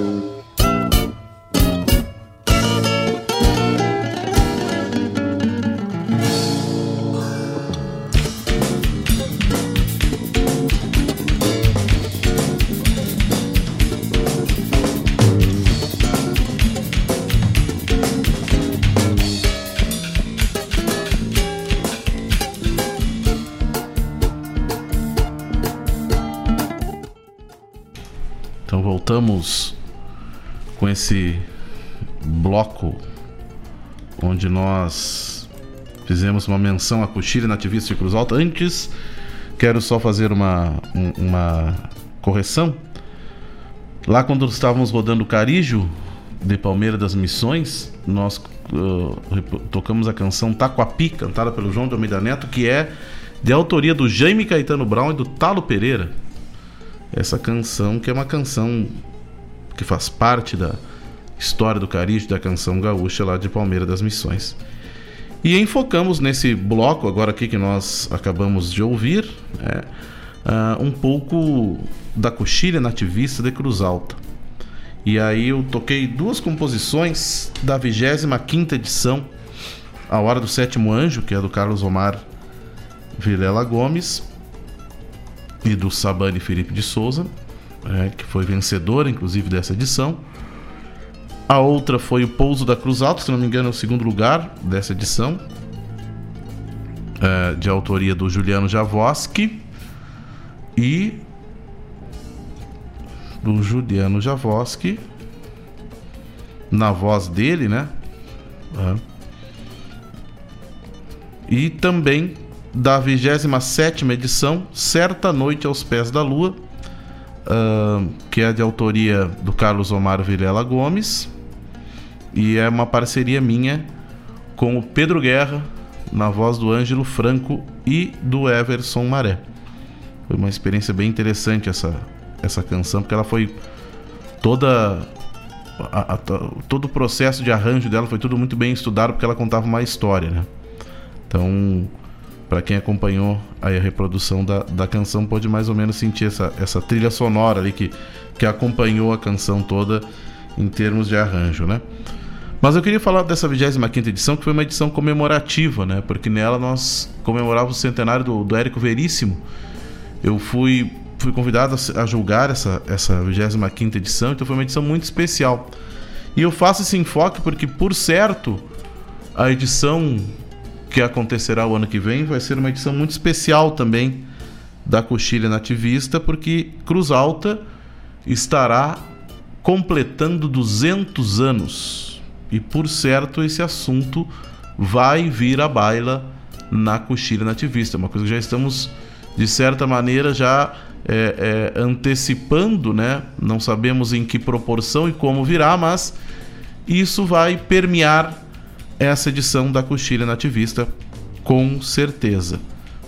voltamos com esse bloco onde nós fizemos uma menção à coxilha nativista de Cruz Alta. Antes, quero só fazer uma, um- uma correção. Lá quando estávamos rodando o Carijo de Palmeira das Missões, nós uh, tocamos a canção Taquapi, cantada pelo João de Almeida Neto, que é de autoria do Jaime Caetano Brown e do Talo Pereira essa canção que é uma canção que faz parte da história do Carijo, da canção gaúcha lá de Palmeira das Missões. E enfocamos nesse bloco agora aqui que nós acabamos de ouvir, né, ah, um pouco da coxilha nativista de Cruz Alta. E aí eu toquei duas composições da 25ª edição, A Hora do Sétimo Anjo, que é do Carlos Omar Vilela Gomes, e do Sabane Felipe de Souza, é, que foi vencedor, inclusive, dessa edição. A outra foi o Pouso da Cruz Alta, se não me engano, é o segundo lugar dessa edição, é, de autoria do Juliano Javoski e do Juliano Javoski, na voz dele, né? É. E também da 27 edição, Certa Noite aos Pés da Lua, ah, que é de autoria do Carlos Omar Vilela Gomes, e é uma parceria minha com o Pedro Guerra, na voz do Ângelo Franco e do Everson Maré. Foi uma experiência bem interessante essa, essa canção, porque ela foi toda. A, a, todo o processo de arranjo dela foi tudo muito bem estudado, porque ela contava uma história, né? Então, para quem acompanhou a reprodução da, da canção, pode mais ou menos sentir essa, essa trilha sonora ali que, que acompanhou a canção toda em termos de arranjo, né? Mas eu queria falar dessa 25 edição, que foi uma edição comemorativa, né? Porque nela nós comemorávamos o centenário do, do Érico Veríssimo. Eu fui, fui convidado a, a julgar essa, essa 25 edição, então foi uma edição muito especial. E eu faço esse enfoque porque, por certo, a edição que acontecerá o ano que vem vai ser uma edição muito especial também da Coxilha Nativista, porque Cruz Alta estará completando 200 anos. E por certo, esse assunto vai vir à baila na Coxilha Nativista, uma coisa que já estamos de certa maneira já é, é, antecipando, né? Não sabemos em que proporção e como virá, mas isso vai permear essa edição da Coxilha Nativista, com certeza.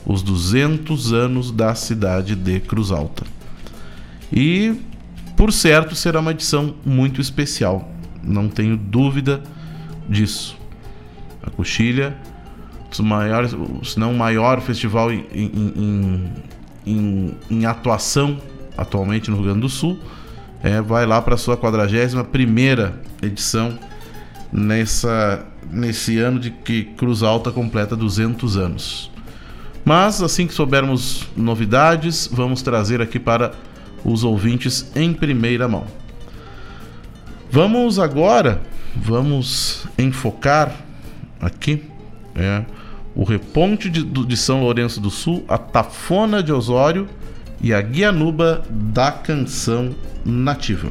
Os 200 anos da cidade de Cruz Alta. E, por certo, será uma edição muito especial. Não tenho dúvida disso. A Coxilha, maiores, se não o maior festival em, em, em, em, atuação atualmente no Rio Grande do Sul, é, vai lá para a sua 41 primeira edição nessa nesse ano de que Cruz Alta completa 200 anos. Mas assim que soubermos novidades, vamos trazer aqui para os ouvintes em primeira mão. Vamos agora, vamos enfocar aqui é, o Reponte de, de São Lourenço do Sul, a Tafona de Osório e a Guianuba da Canção Nativa.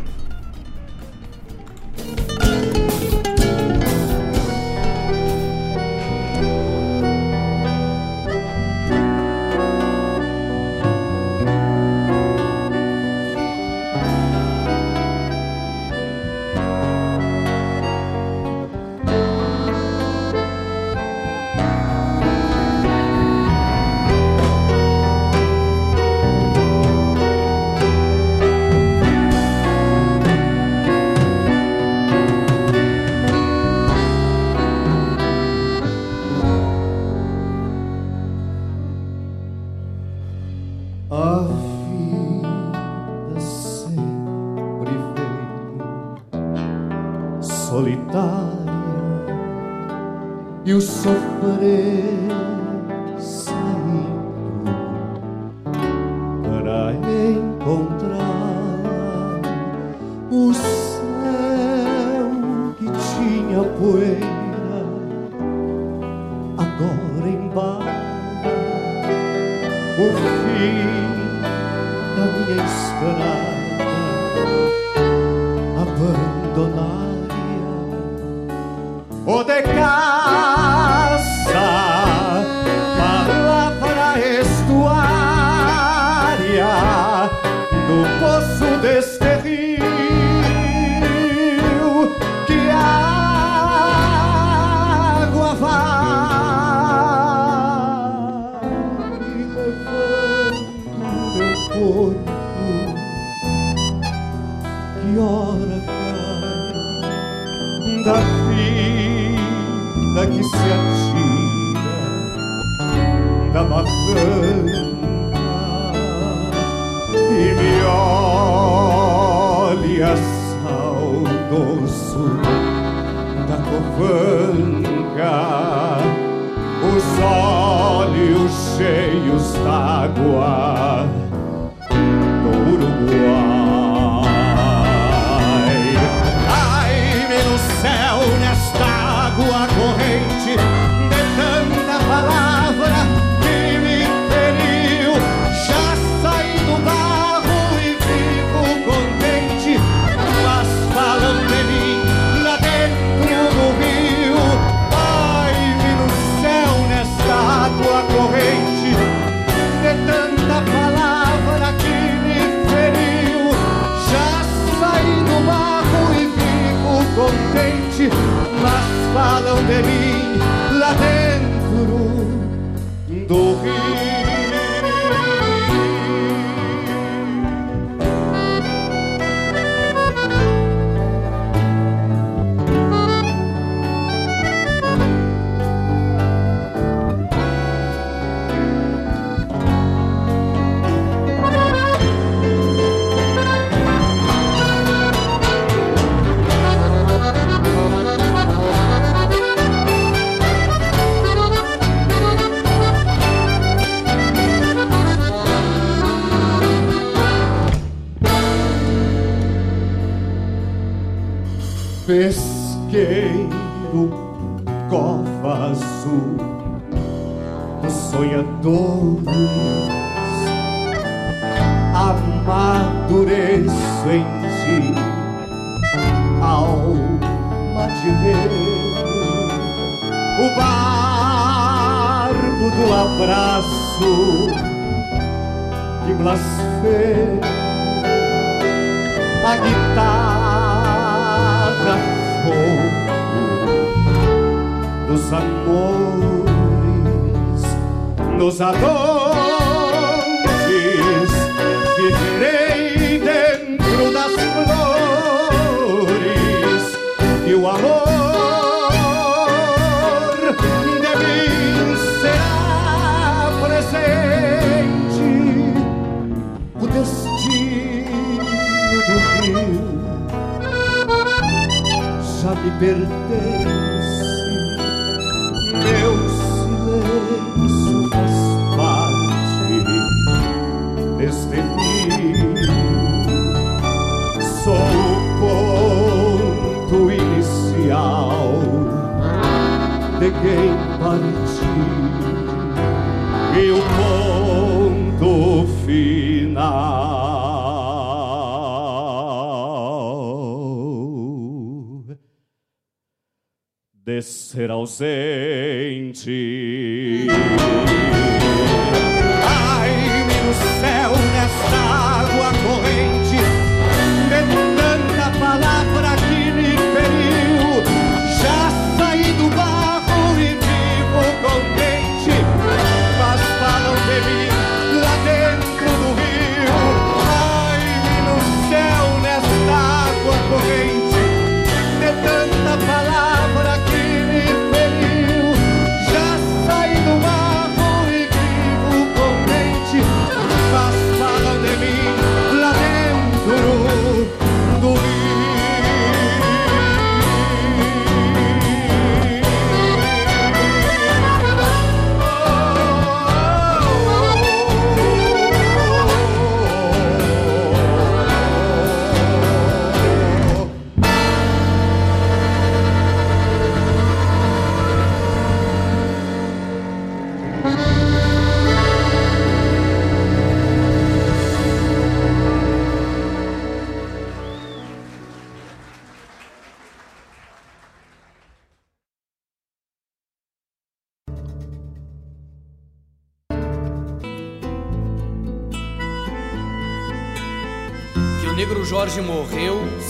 Ser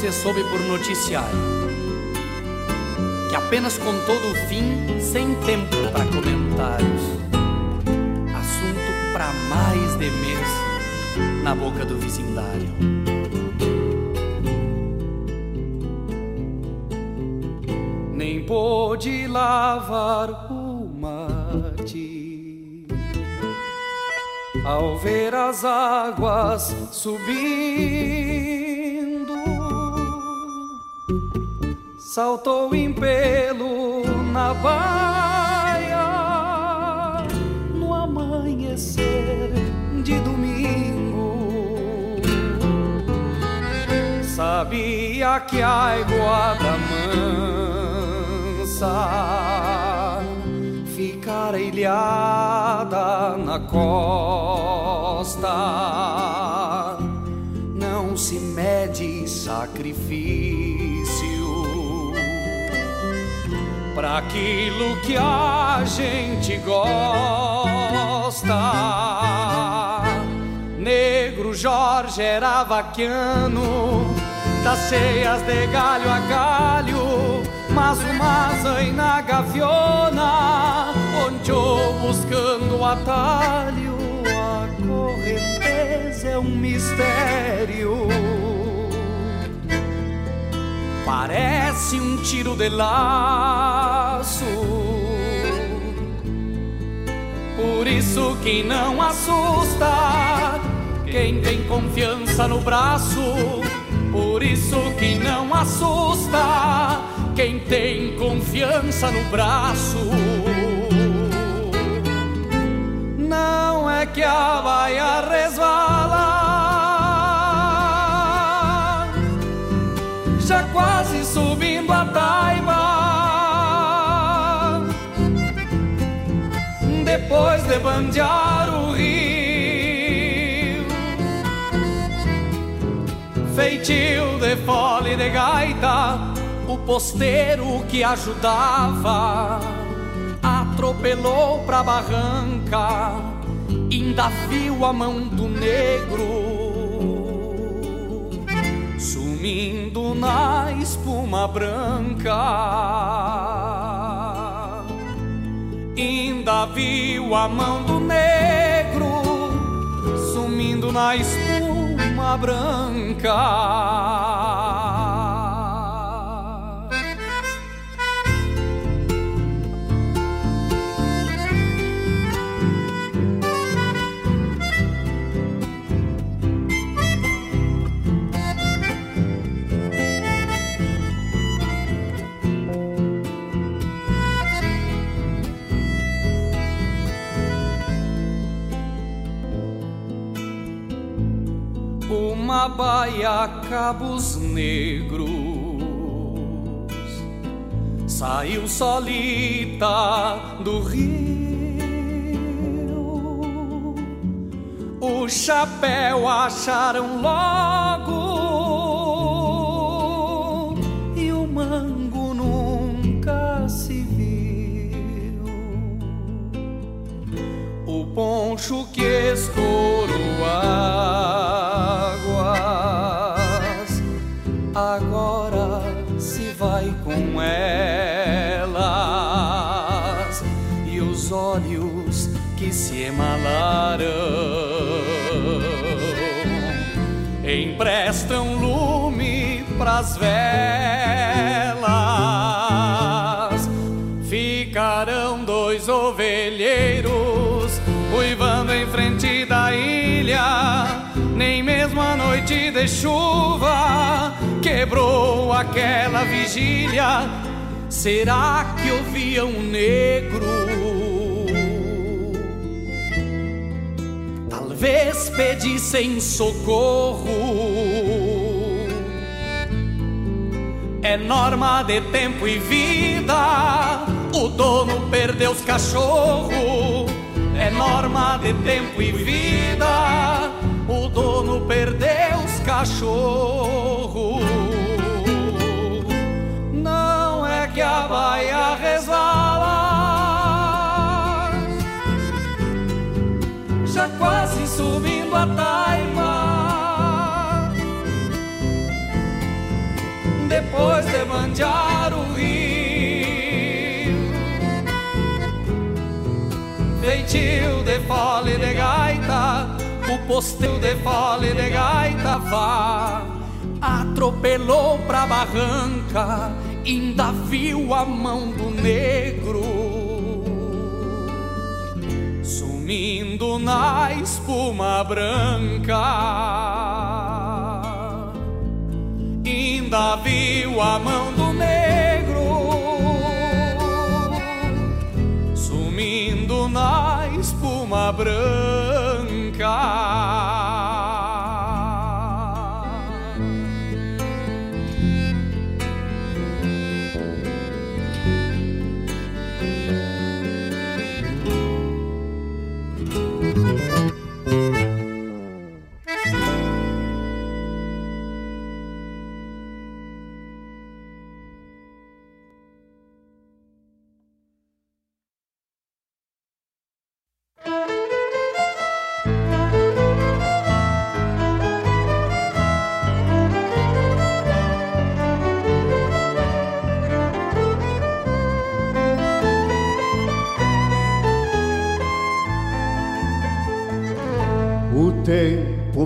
se soube por noticiário. Que apenas contou do fim, sem tempo para comentários. Assunto para mais de mês na boca do vecindário. Nem pôde lavar o mate ao ver as águas subindo, saltou em pelo na baia no amanhecer de domingo. Sabia que a iguada mansa ficar ilhada na costa. Não se mede sacrifício para aquilo que a gente gosta. Negro Jorge era vaquiano, das cheias de galho a galho, mas uma zaina gaviona, onde eu buscando atalho, a correnteza é um mistério. Parece um tiro de laço. Por isso que não assusta quem tem confiança no braço. Por isso que não assusta quem tem confiança no braço. Não é que a baia resvala, quase subindo a taiba. Depois de bandear o rio, feitio de fole de gaita, o posteiro que ajudava atropelou pra barranca, ainda viu a mão do negro sumindo na espuma branca. Ainda viu a mão do negro sumindo na espuma branca. Uma baia cabos negros saiu solita do rio. O chapéu acharam logo e o mango nunca se viu. O poncho que escorou águas agora se vai com elas e os olhos que se emalaram emprestam lume pras velas. Ficarão dois ovelheiros uivando em frente da ilha. Nem mesmo a noite de chuva quebrou aquela vigília. Será que ouviam um negro? Talvez pedissem socorro. É norma de tempo e vida. O dono perdeu os cachorros. É norma de tempo e vida o dono perdeu os cachorros. Que a resvala, já quase subindo a taima. Depois de bandear o rio, feitio de fole de gaita o posteiro de fole de gaita vá. Atropelou pra barranca, ainda viu a mão do negro sumindo na espuma branca. Ainda viu a mão do negro sumindo na espuma branca.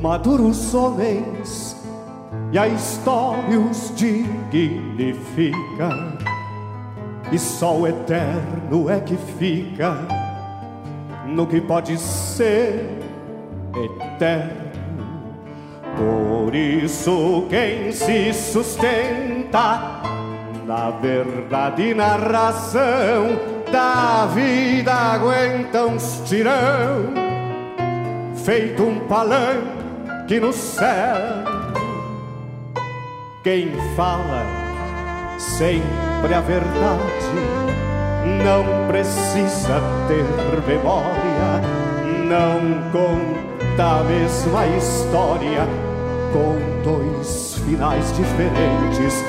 Tempo madura os homens e a história os dignifica. E só o eterno é que fica no que pode ser eterno. Por isso, quem se sustenta na verdade e na razão da vida aguenta uns tirão feito um palanque no céu. Quem fala sempre a verdade não precisa ter memória, não conta a mesma história com dois finais diferentes,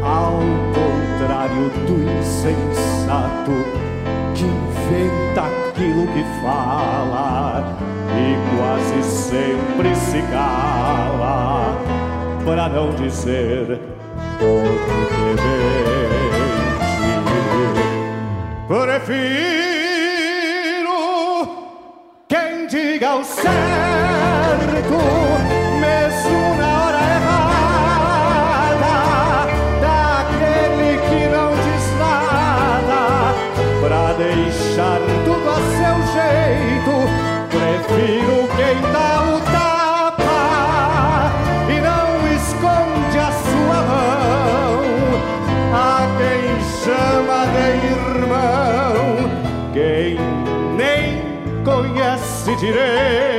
ao contrário do insensato que inventa aquilo que fala e quase sempre se cala, para não dizer todo demente. Prefiro quem diga o certo, mesmo na hora errada, daquele que não diz nada, pra deixar tudo a seu jeito. Prefiro quem dá o tapa e não esconde a sua mão. A quem chama de irmão, quem nem conhece direito.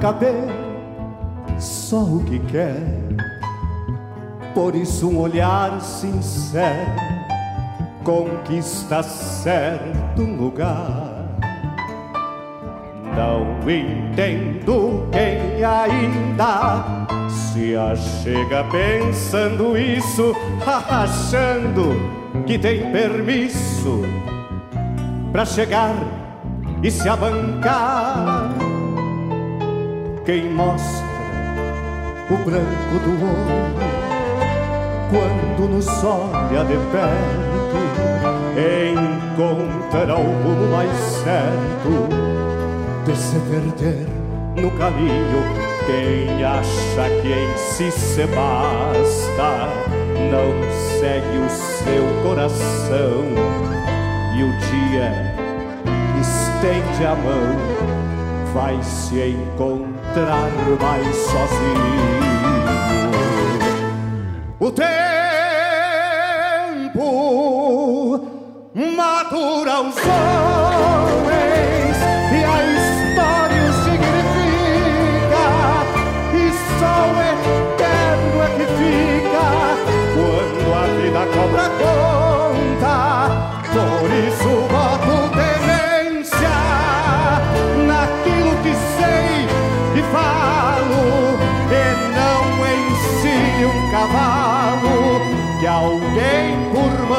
Caber só o que quer. Por isso um olhar sincero conquista certo lugar. Não entendo quem ainda se achega pensando isso, achando que tem permisso pra chegar e se abancar. Quem mostra o branco do olho quando nos olha de perto, encontra o rumo mais certo de se perder no caminho. Quem acha que em si se basta, não segue o seu coração e o dia estende a mão, vai se encontrar mais sozinho. O tempo matura os homens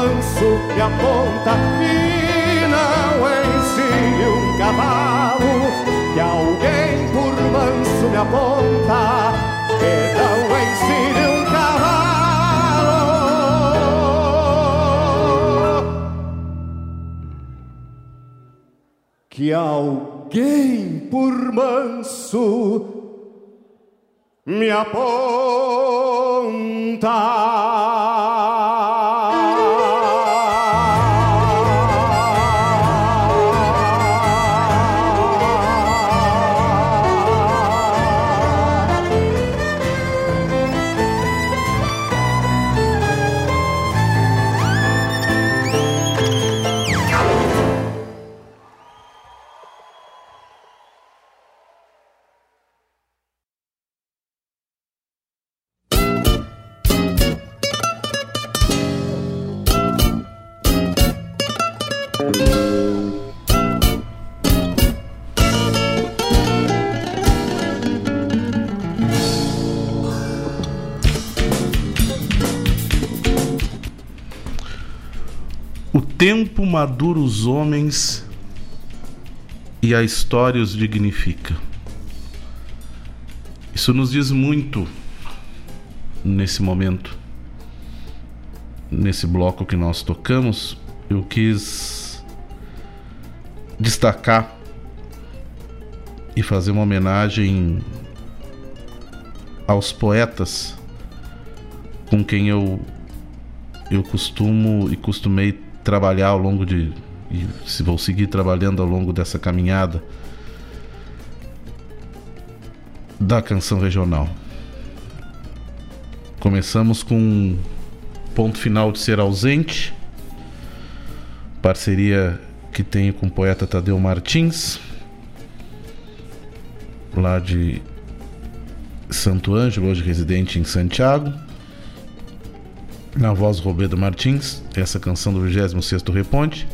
manso me aponta e não ensine um cavalo que alguém por manso me aponta e não ensine um cavalo que alguém por manso me aponta. Tempo madura os homens e a história os dignifica. Isso nos diz muito nesse momento, nesse bloco que nós tocamos. Eu quis destacar e fazer uma homenagem aos poetas com quem eu eu costumo e costumei trabalhar ao longo de e se vou seguir trabalhando ao longo dessa caminhada da canção regional. Começamos com Ponto Final de Ser Ausente, parceria que tenho com o poeta Tadeu Martins, lá de Santo Ângelo, hoje residente em Santiago. Na voz do Roberto Martins, essa canção do 26º Reponte.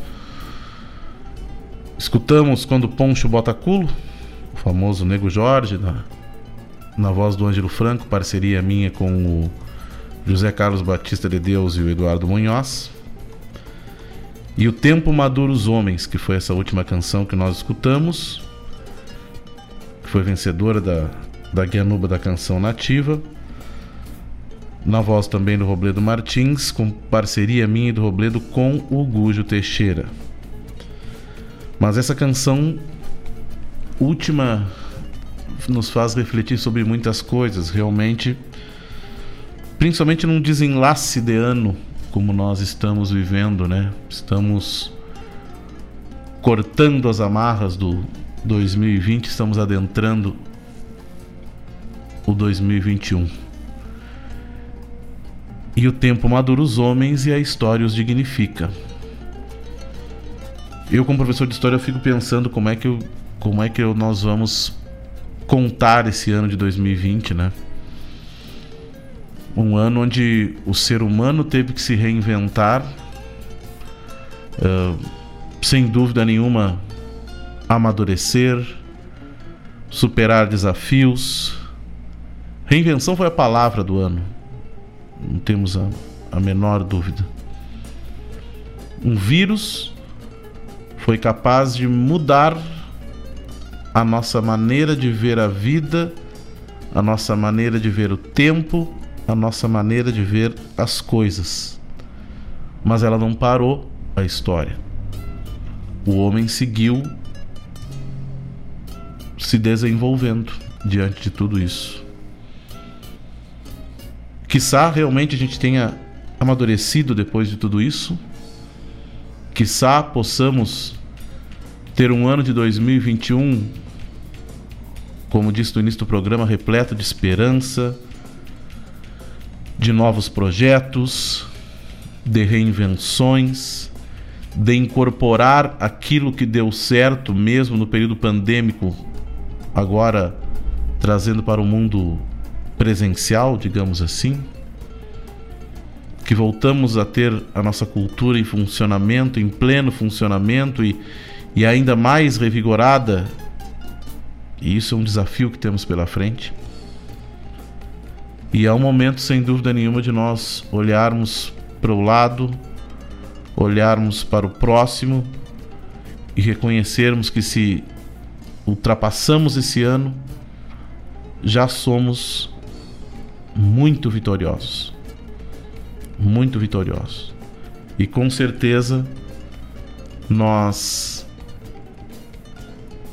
Escutamos Quando Poncho Bota Culo, o famoso Nego Jorge, na, na voz do Ângelo Franco, parceria minha com o José Carlos Batista de Deus e o Eduardo Munhoz. E O Tempo Madura os Homens, que foi essa última canção que nós escutamos, que foi vencedora da, da Guianuba da Canção Nativa. Na voz também do Robledo Martins, com parceria minha e do Robledo com o Gujo Teixeira. Mas essa canção última nos faz refletir sobre muitas coisas, realmente, principalmente num desenlace de ano como nós estamos vivendo, né? Estamos cortando as amarras do 2020, estamos adentrando o 2021. E o tempo madura os homens e a história os dignifica. Eu, como professor de história, fico pensando como é que, eu, como é que eu, nós vamos contar esse ano de 2020, né? Um ano onde o ser humano teve que se reinventar, uh, sem dúvida nenhuma, amadurecer, superar desafios. Reinvenção foi a palavra do ano, não temos a, a menor dúvida. Um vírus foi capaz de mudar a nossa maneira de ver a vida, a nossa maneira de ver o tempo, a nossa maneira de ver as coisas. Mas ela não parou a história. O homem seguiu se desenvolvendo diante de tudo isso. Quizá realmente a gente tenha amadurecido depois de tudo isso. Quizá possamos ter um ano de 2021, como disse no início do programa, repleto de esperança, de novos projetos, de reinvenções, de incorporar aquilo que deu certo mesmo no período pandêmico, agora trazendo para o mundo presencial, digamos assim que voltamos a ter a nossa cultura em funcionamento, em pleno funcionamento e, e ainda mais revigorada. E isso é um desafio que temos pela frente. E é um momento, sem dúvida nenhuma, de nós olharmos para o lado, olharmos para o próximo e reconhecermos que se ultrapassamos esse ano, já somos muito vitoriosos. Muito vitoriosos. E com certeza nós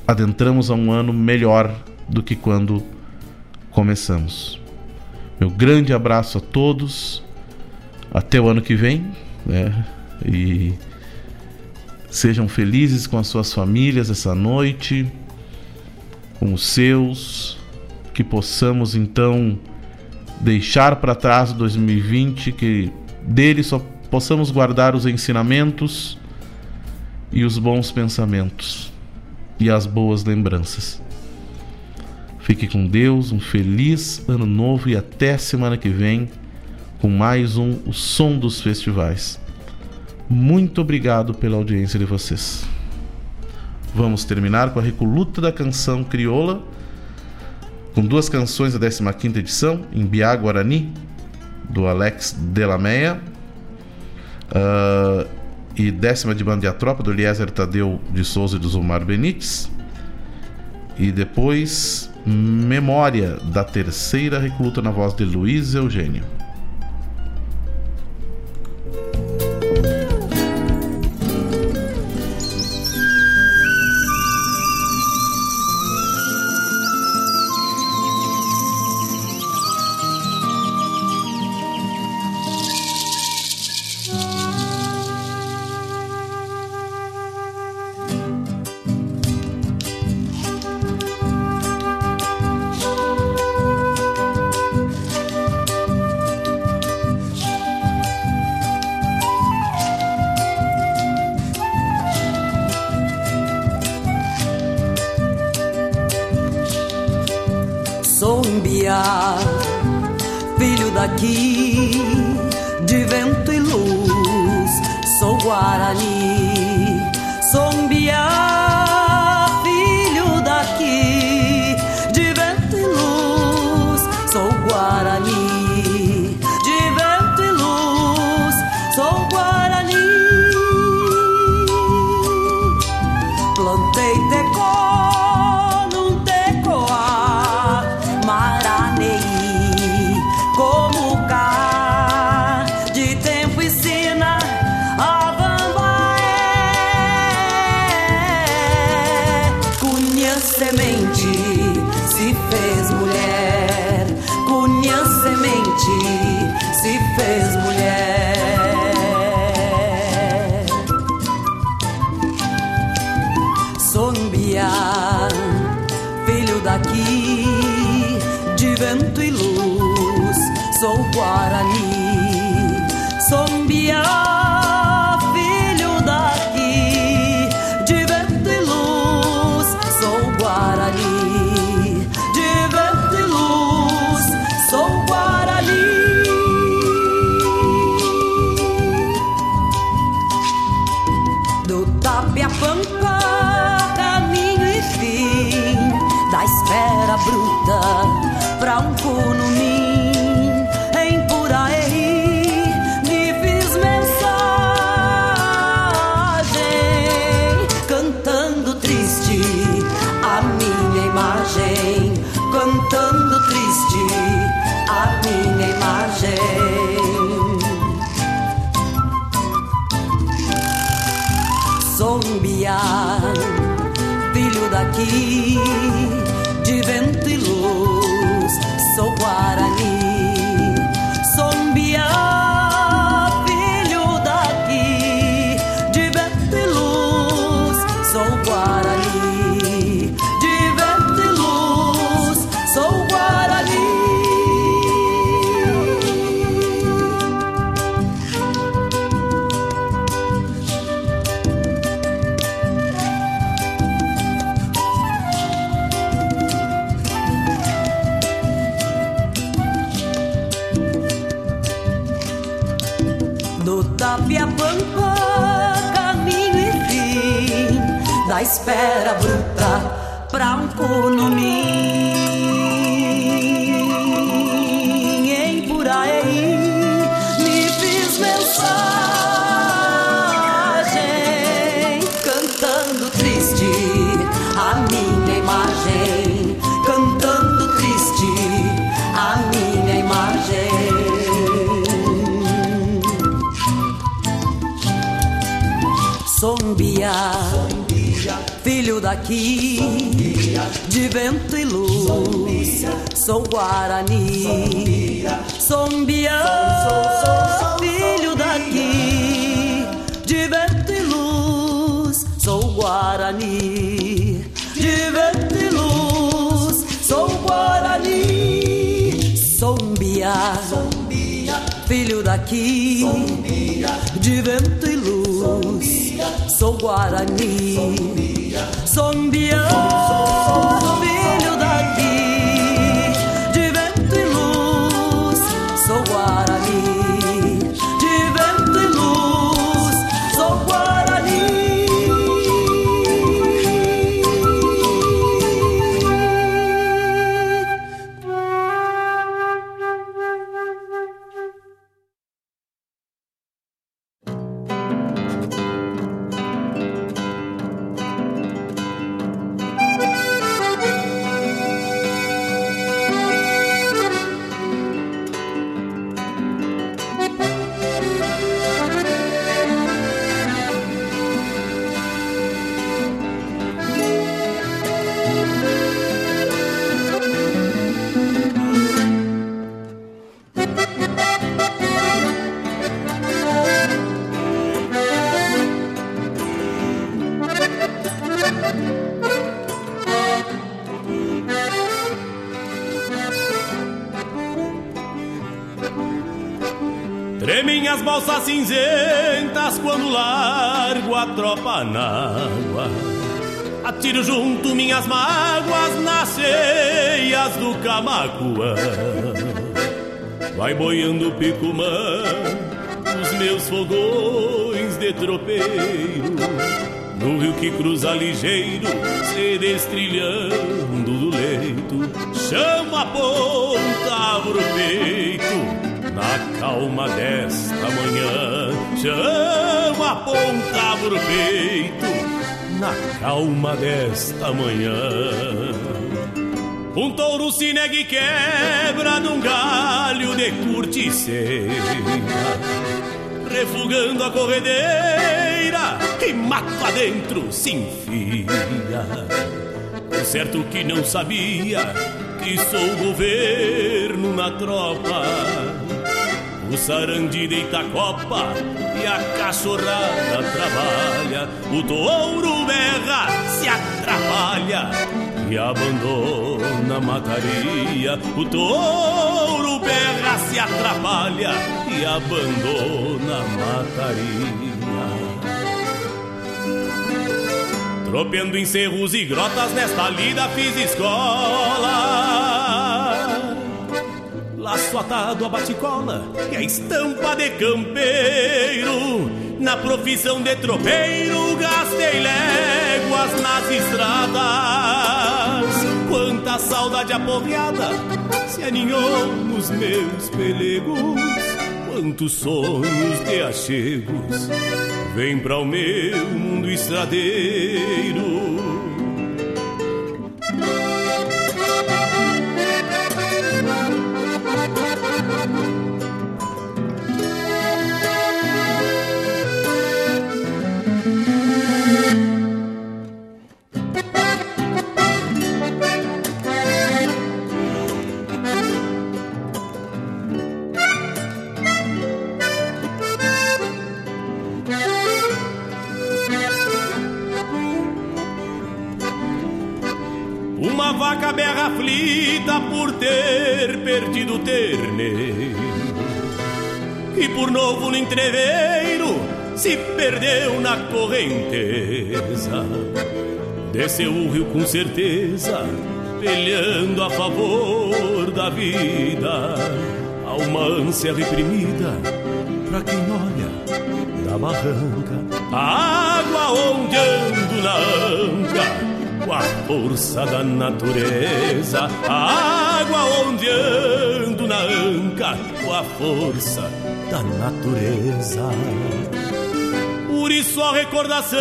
adentramos a um ano melhor do que quando começamos. Meu grande abraço a todos. Até o ano que vem. Né? E sejam felizes com as suas famílias essa noite, com os seus. Que possamos então deixar para trás 2020, que dele só possamos guardar os ensinamentos e os bons pensamentos e as boas lembranças. Fique com Deus, um feliz ano novo e até semana que vem com mais um O Som dos Festivais. Muito obrigado pela audiência de vocês. Vamos terminar com a recoluta da canção crioula, com duas canções da 15ª edição, em Biá Guarani, do Alex Delameia, uh, e décima de banda de a tropa do Eliezer Tadeu de Souza e do Zumar Benites. E depois Memória da terceira recruta na voz de Luiz Eugênio. filho daqui, de vento e luz. Sou Guarani, sombiano, filho daqui, de vento e luz. Sou Guarani, de vento e luz. Sou Guarani, sombia, filho daqui, de vento e luz. Sou Guarani. zombie. Que cruza ligeiro, se destrilhando do leito, chama a ponta pro peito, na calma desta manhã, chama a ponta pro peito, na calma desta manhã. Um touro se nega e quebra num galho de corticeira refugando a corredeira e mato adentro se enfia. O certo que não sabia que sou governo na tropa. O sarandi deita a copa e a cachorrada trabalha. O touro berra, se atrapalha e abandona a mataria. O touro berra, se atrapalha e abandona a mataria. Tropeando em cerros e grotas, nesta lida fiz escola. Laço atado a baticola e a estampa de campeiro. Na profissão de tropeiro, gastei léguas nas estradas. Quanta saudade aporreada se aninhou nos meus pelegos. Quantos sonhos de achegos vem para o meu mundo estradeiro. Uma vaca berra aflita por ter perdido o terneiro E por novo no entreveiro se perdeu na correnteza. Desceu o rio com certeza, pelhando a favor da vida. Há uma ânsia reprimida pra quem olha da barranca. A água ondeando na anca com a força da natureza, a água ondeando na anca, com a força da natureza. Por isso a recordação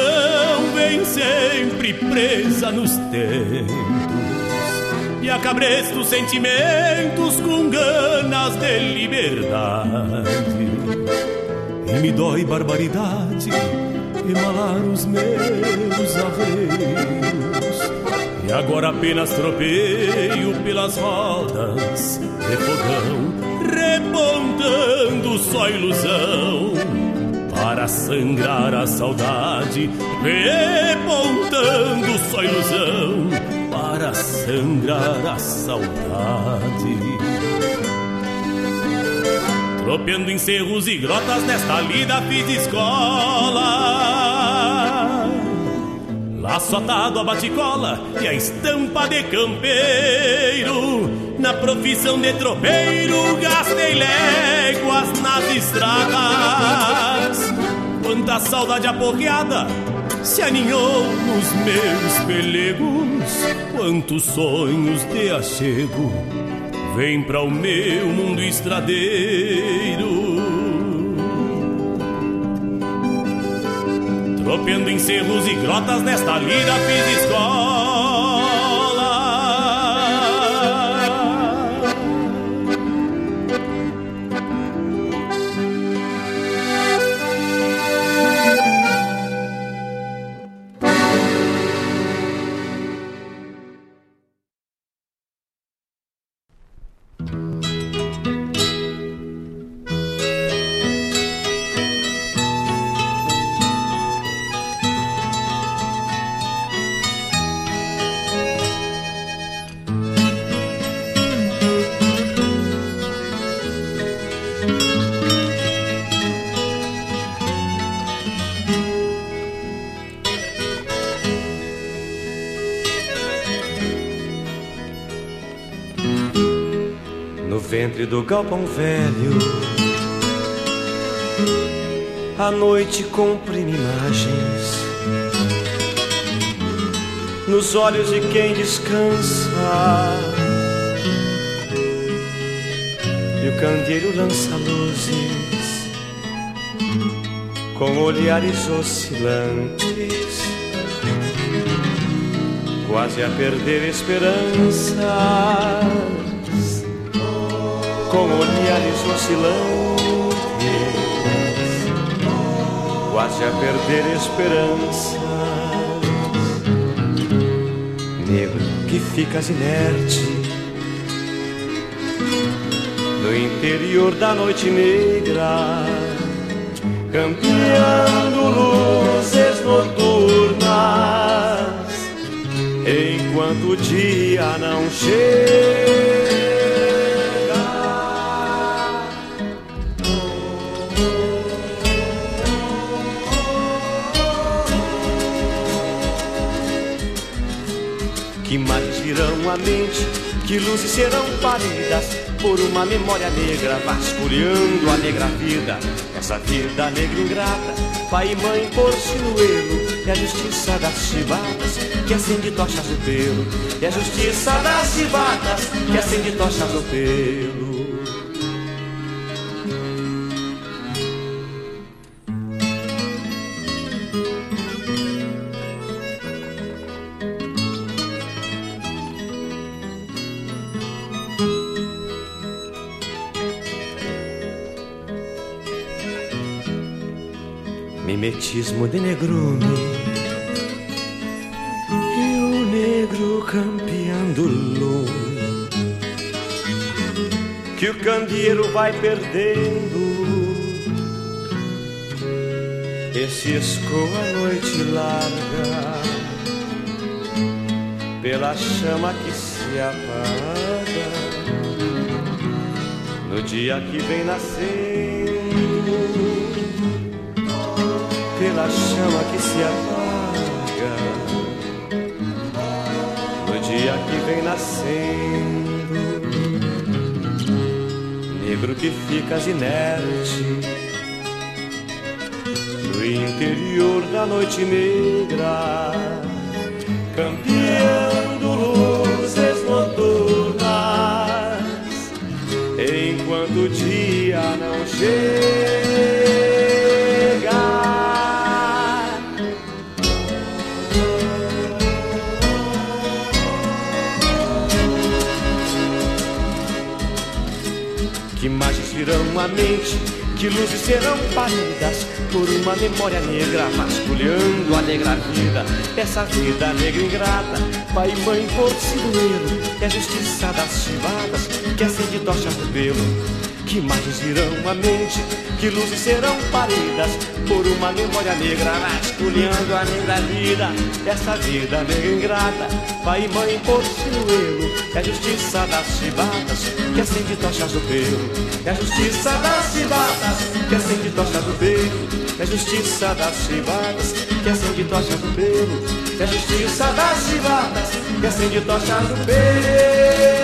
vem sempre presa nos tempos e acabresto sentimentos com ganas de liberdade. E me dói barbaridade emalar os meus arreios. E agora apenas tropeio pelas rodas de fogão, repontando só ilusão. Para sangrar a saudade, repontando só ilusão. Para sangrar a saudade. Tropeando em cerros e grotas, nesta lida fiz escola. Laço atado a baticola e a estampa de campeiro. Na profissão de tropeiro, gastei léguas nas estradas. Quanta saudade aporreada se aninhou nos meus pelegos. Quantos sonhos de achego vem para o meu mundo estradeiro. Tropeando em cerros e grotas, nesta lida fiz escola. Do galpão velho. A noite comprime imagens nos olhos de quem descansa. E o candeeiro lança luzes com olhares oscilantes, quase a perder esperanças, com olhares oscilantes, quase a perder esperanças. Negro que ficas inerte no interior da noite negra campeando luzes noturnas, enquanto o dia não chega. Que luzes serão paridas por uma memória negra, vasculhando a negra vida essa vida negra ingrata, pai e mãe por sinuelo, e a justiça das chibatas que acende tochas no pelo, e a justiça das chibatas que acende tochas no pelo. De negrume. E o negro campeando lume que o candeeiro vai perdendo. Esse escoa a noite larga pela chama que se apaga no dia que vem nascendo pela chama que se apaga no dia que vem nascendo, negro que ficas inerte no interior da noite negra, campeando luzes noturnas, enquanto o dia não chega. À mente, que luzes serão paridas por uma memória negra, vasculhando a negra vida, essa vida negra ingrata, pai e mãe por sinuelo, é a justiça das chivadas que acende tochas no pelo. Que imagens virão à mente, que luzes serão paridas por uma memória negra, vasculhando a negra vida, essa vida negra ingrata, pai e mãe por sinuelo, é a justiça das chibatas que acende tochas no pelo, é a justiça das chibatas que acende tochas no pelo, é a justiça das chibatas que acende tochas no pelo, é a justiça das chibatas que acende tochas no pelo.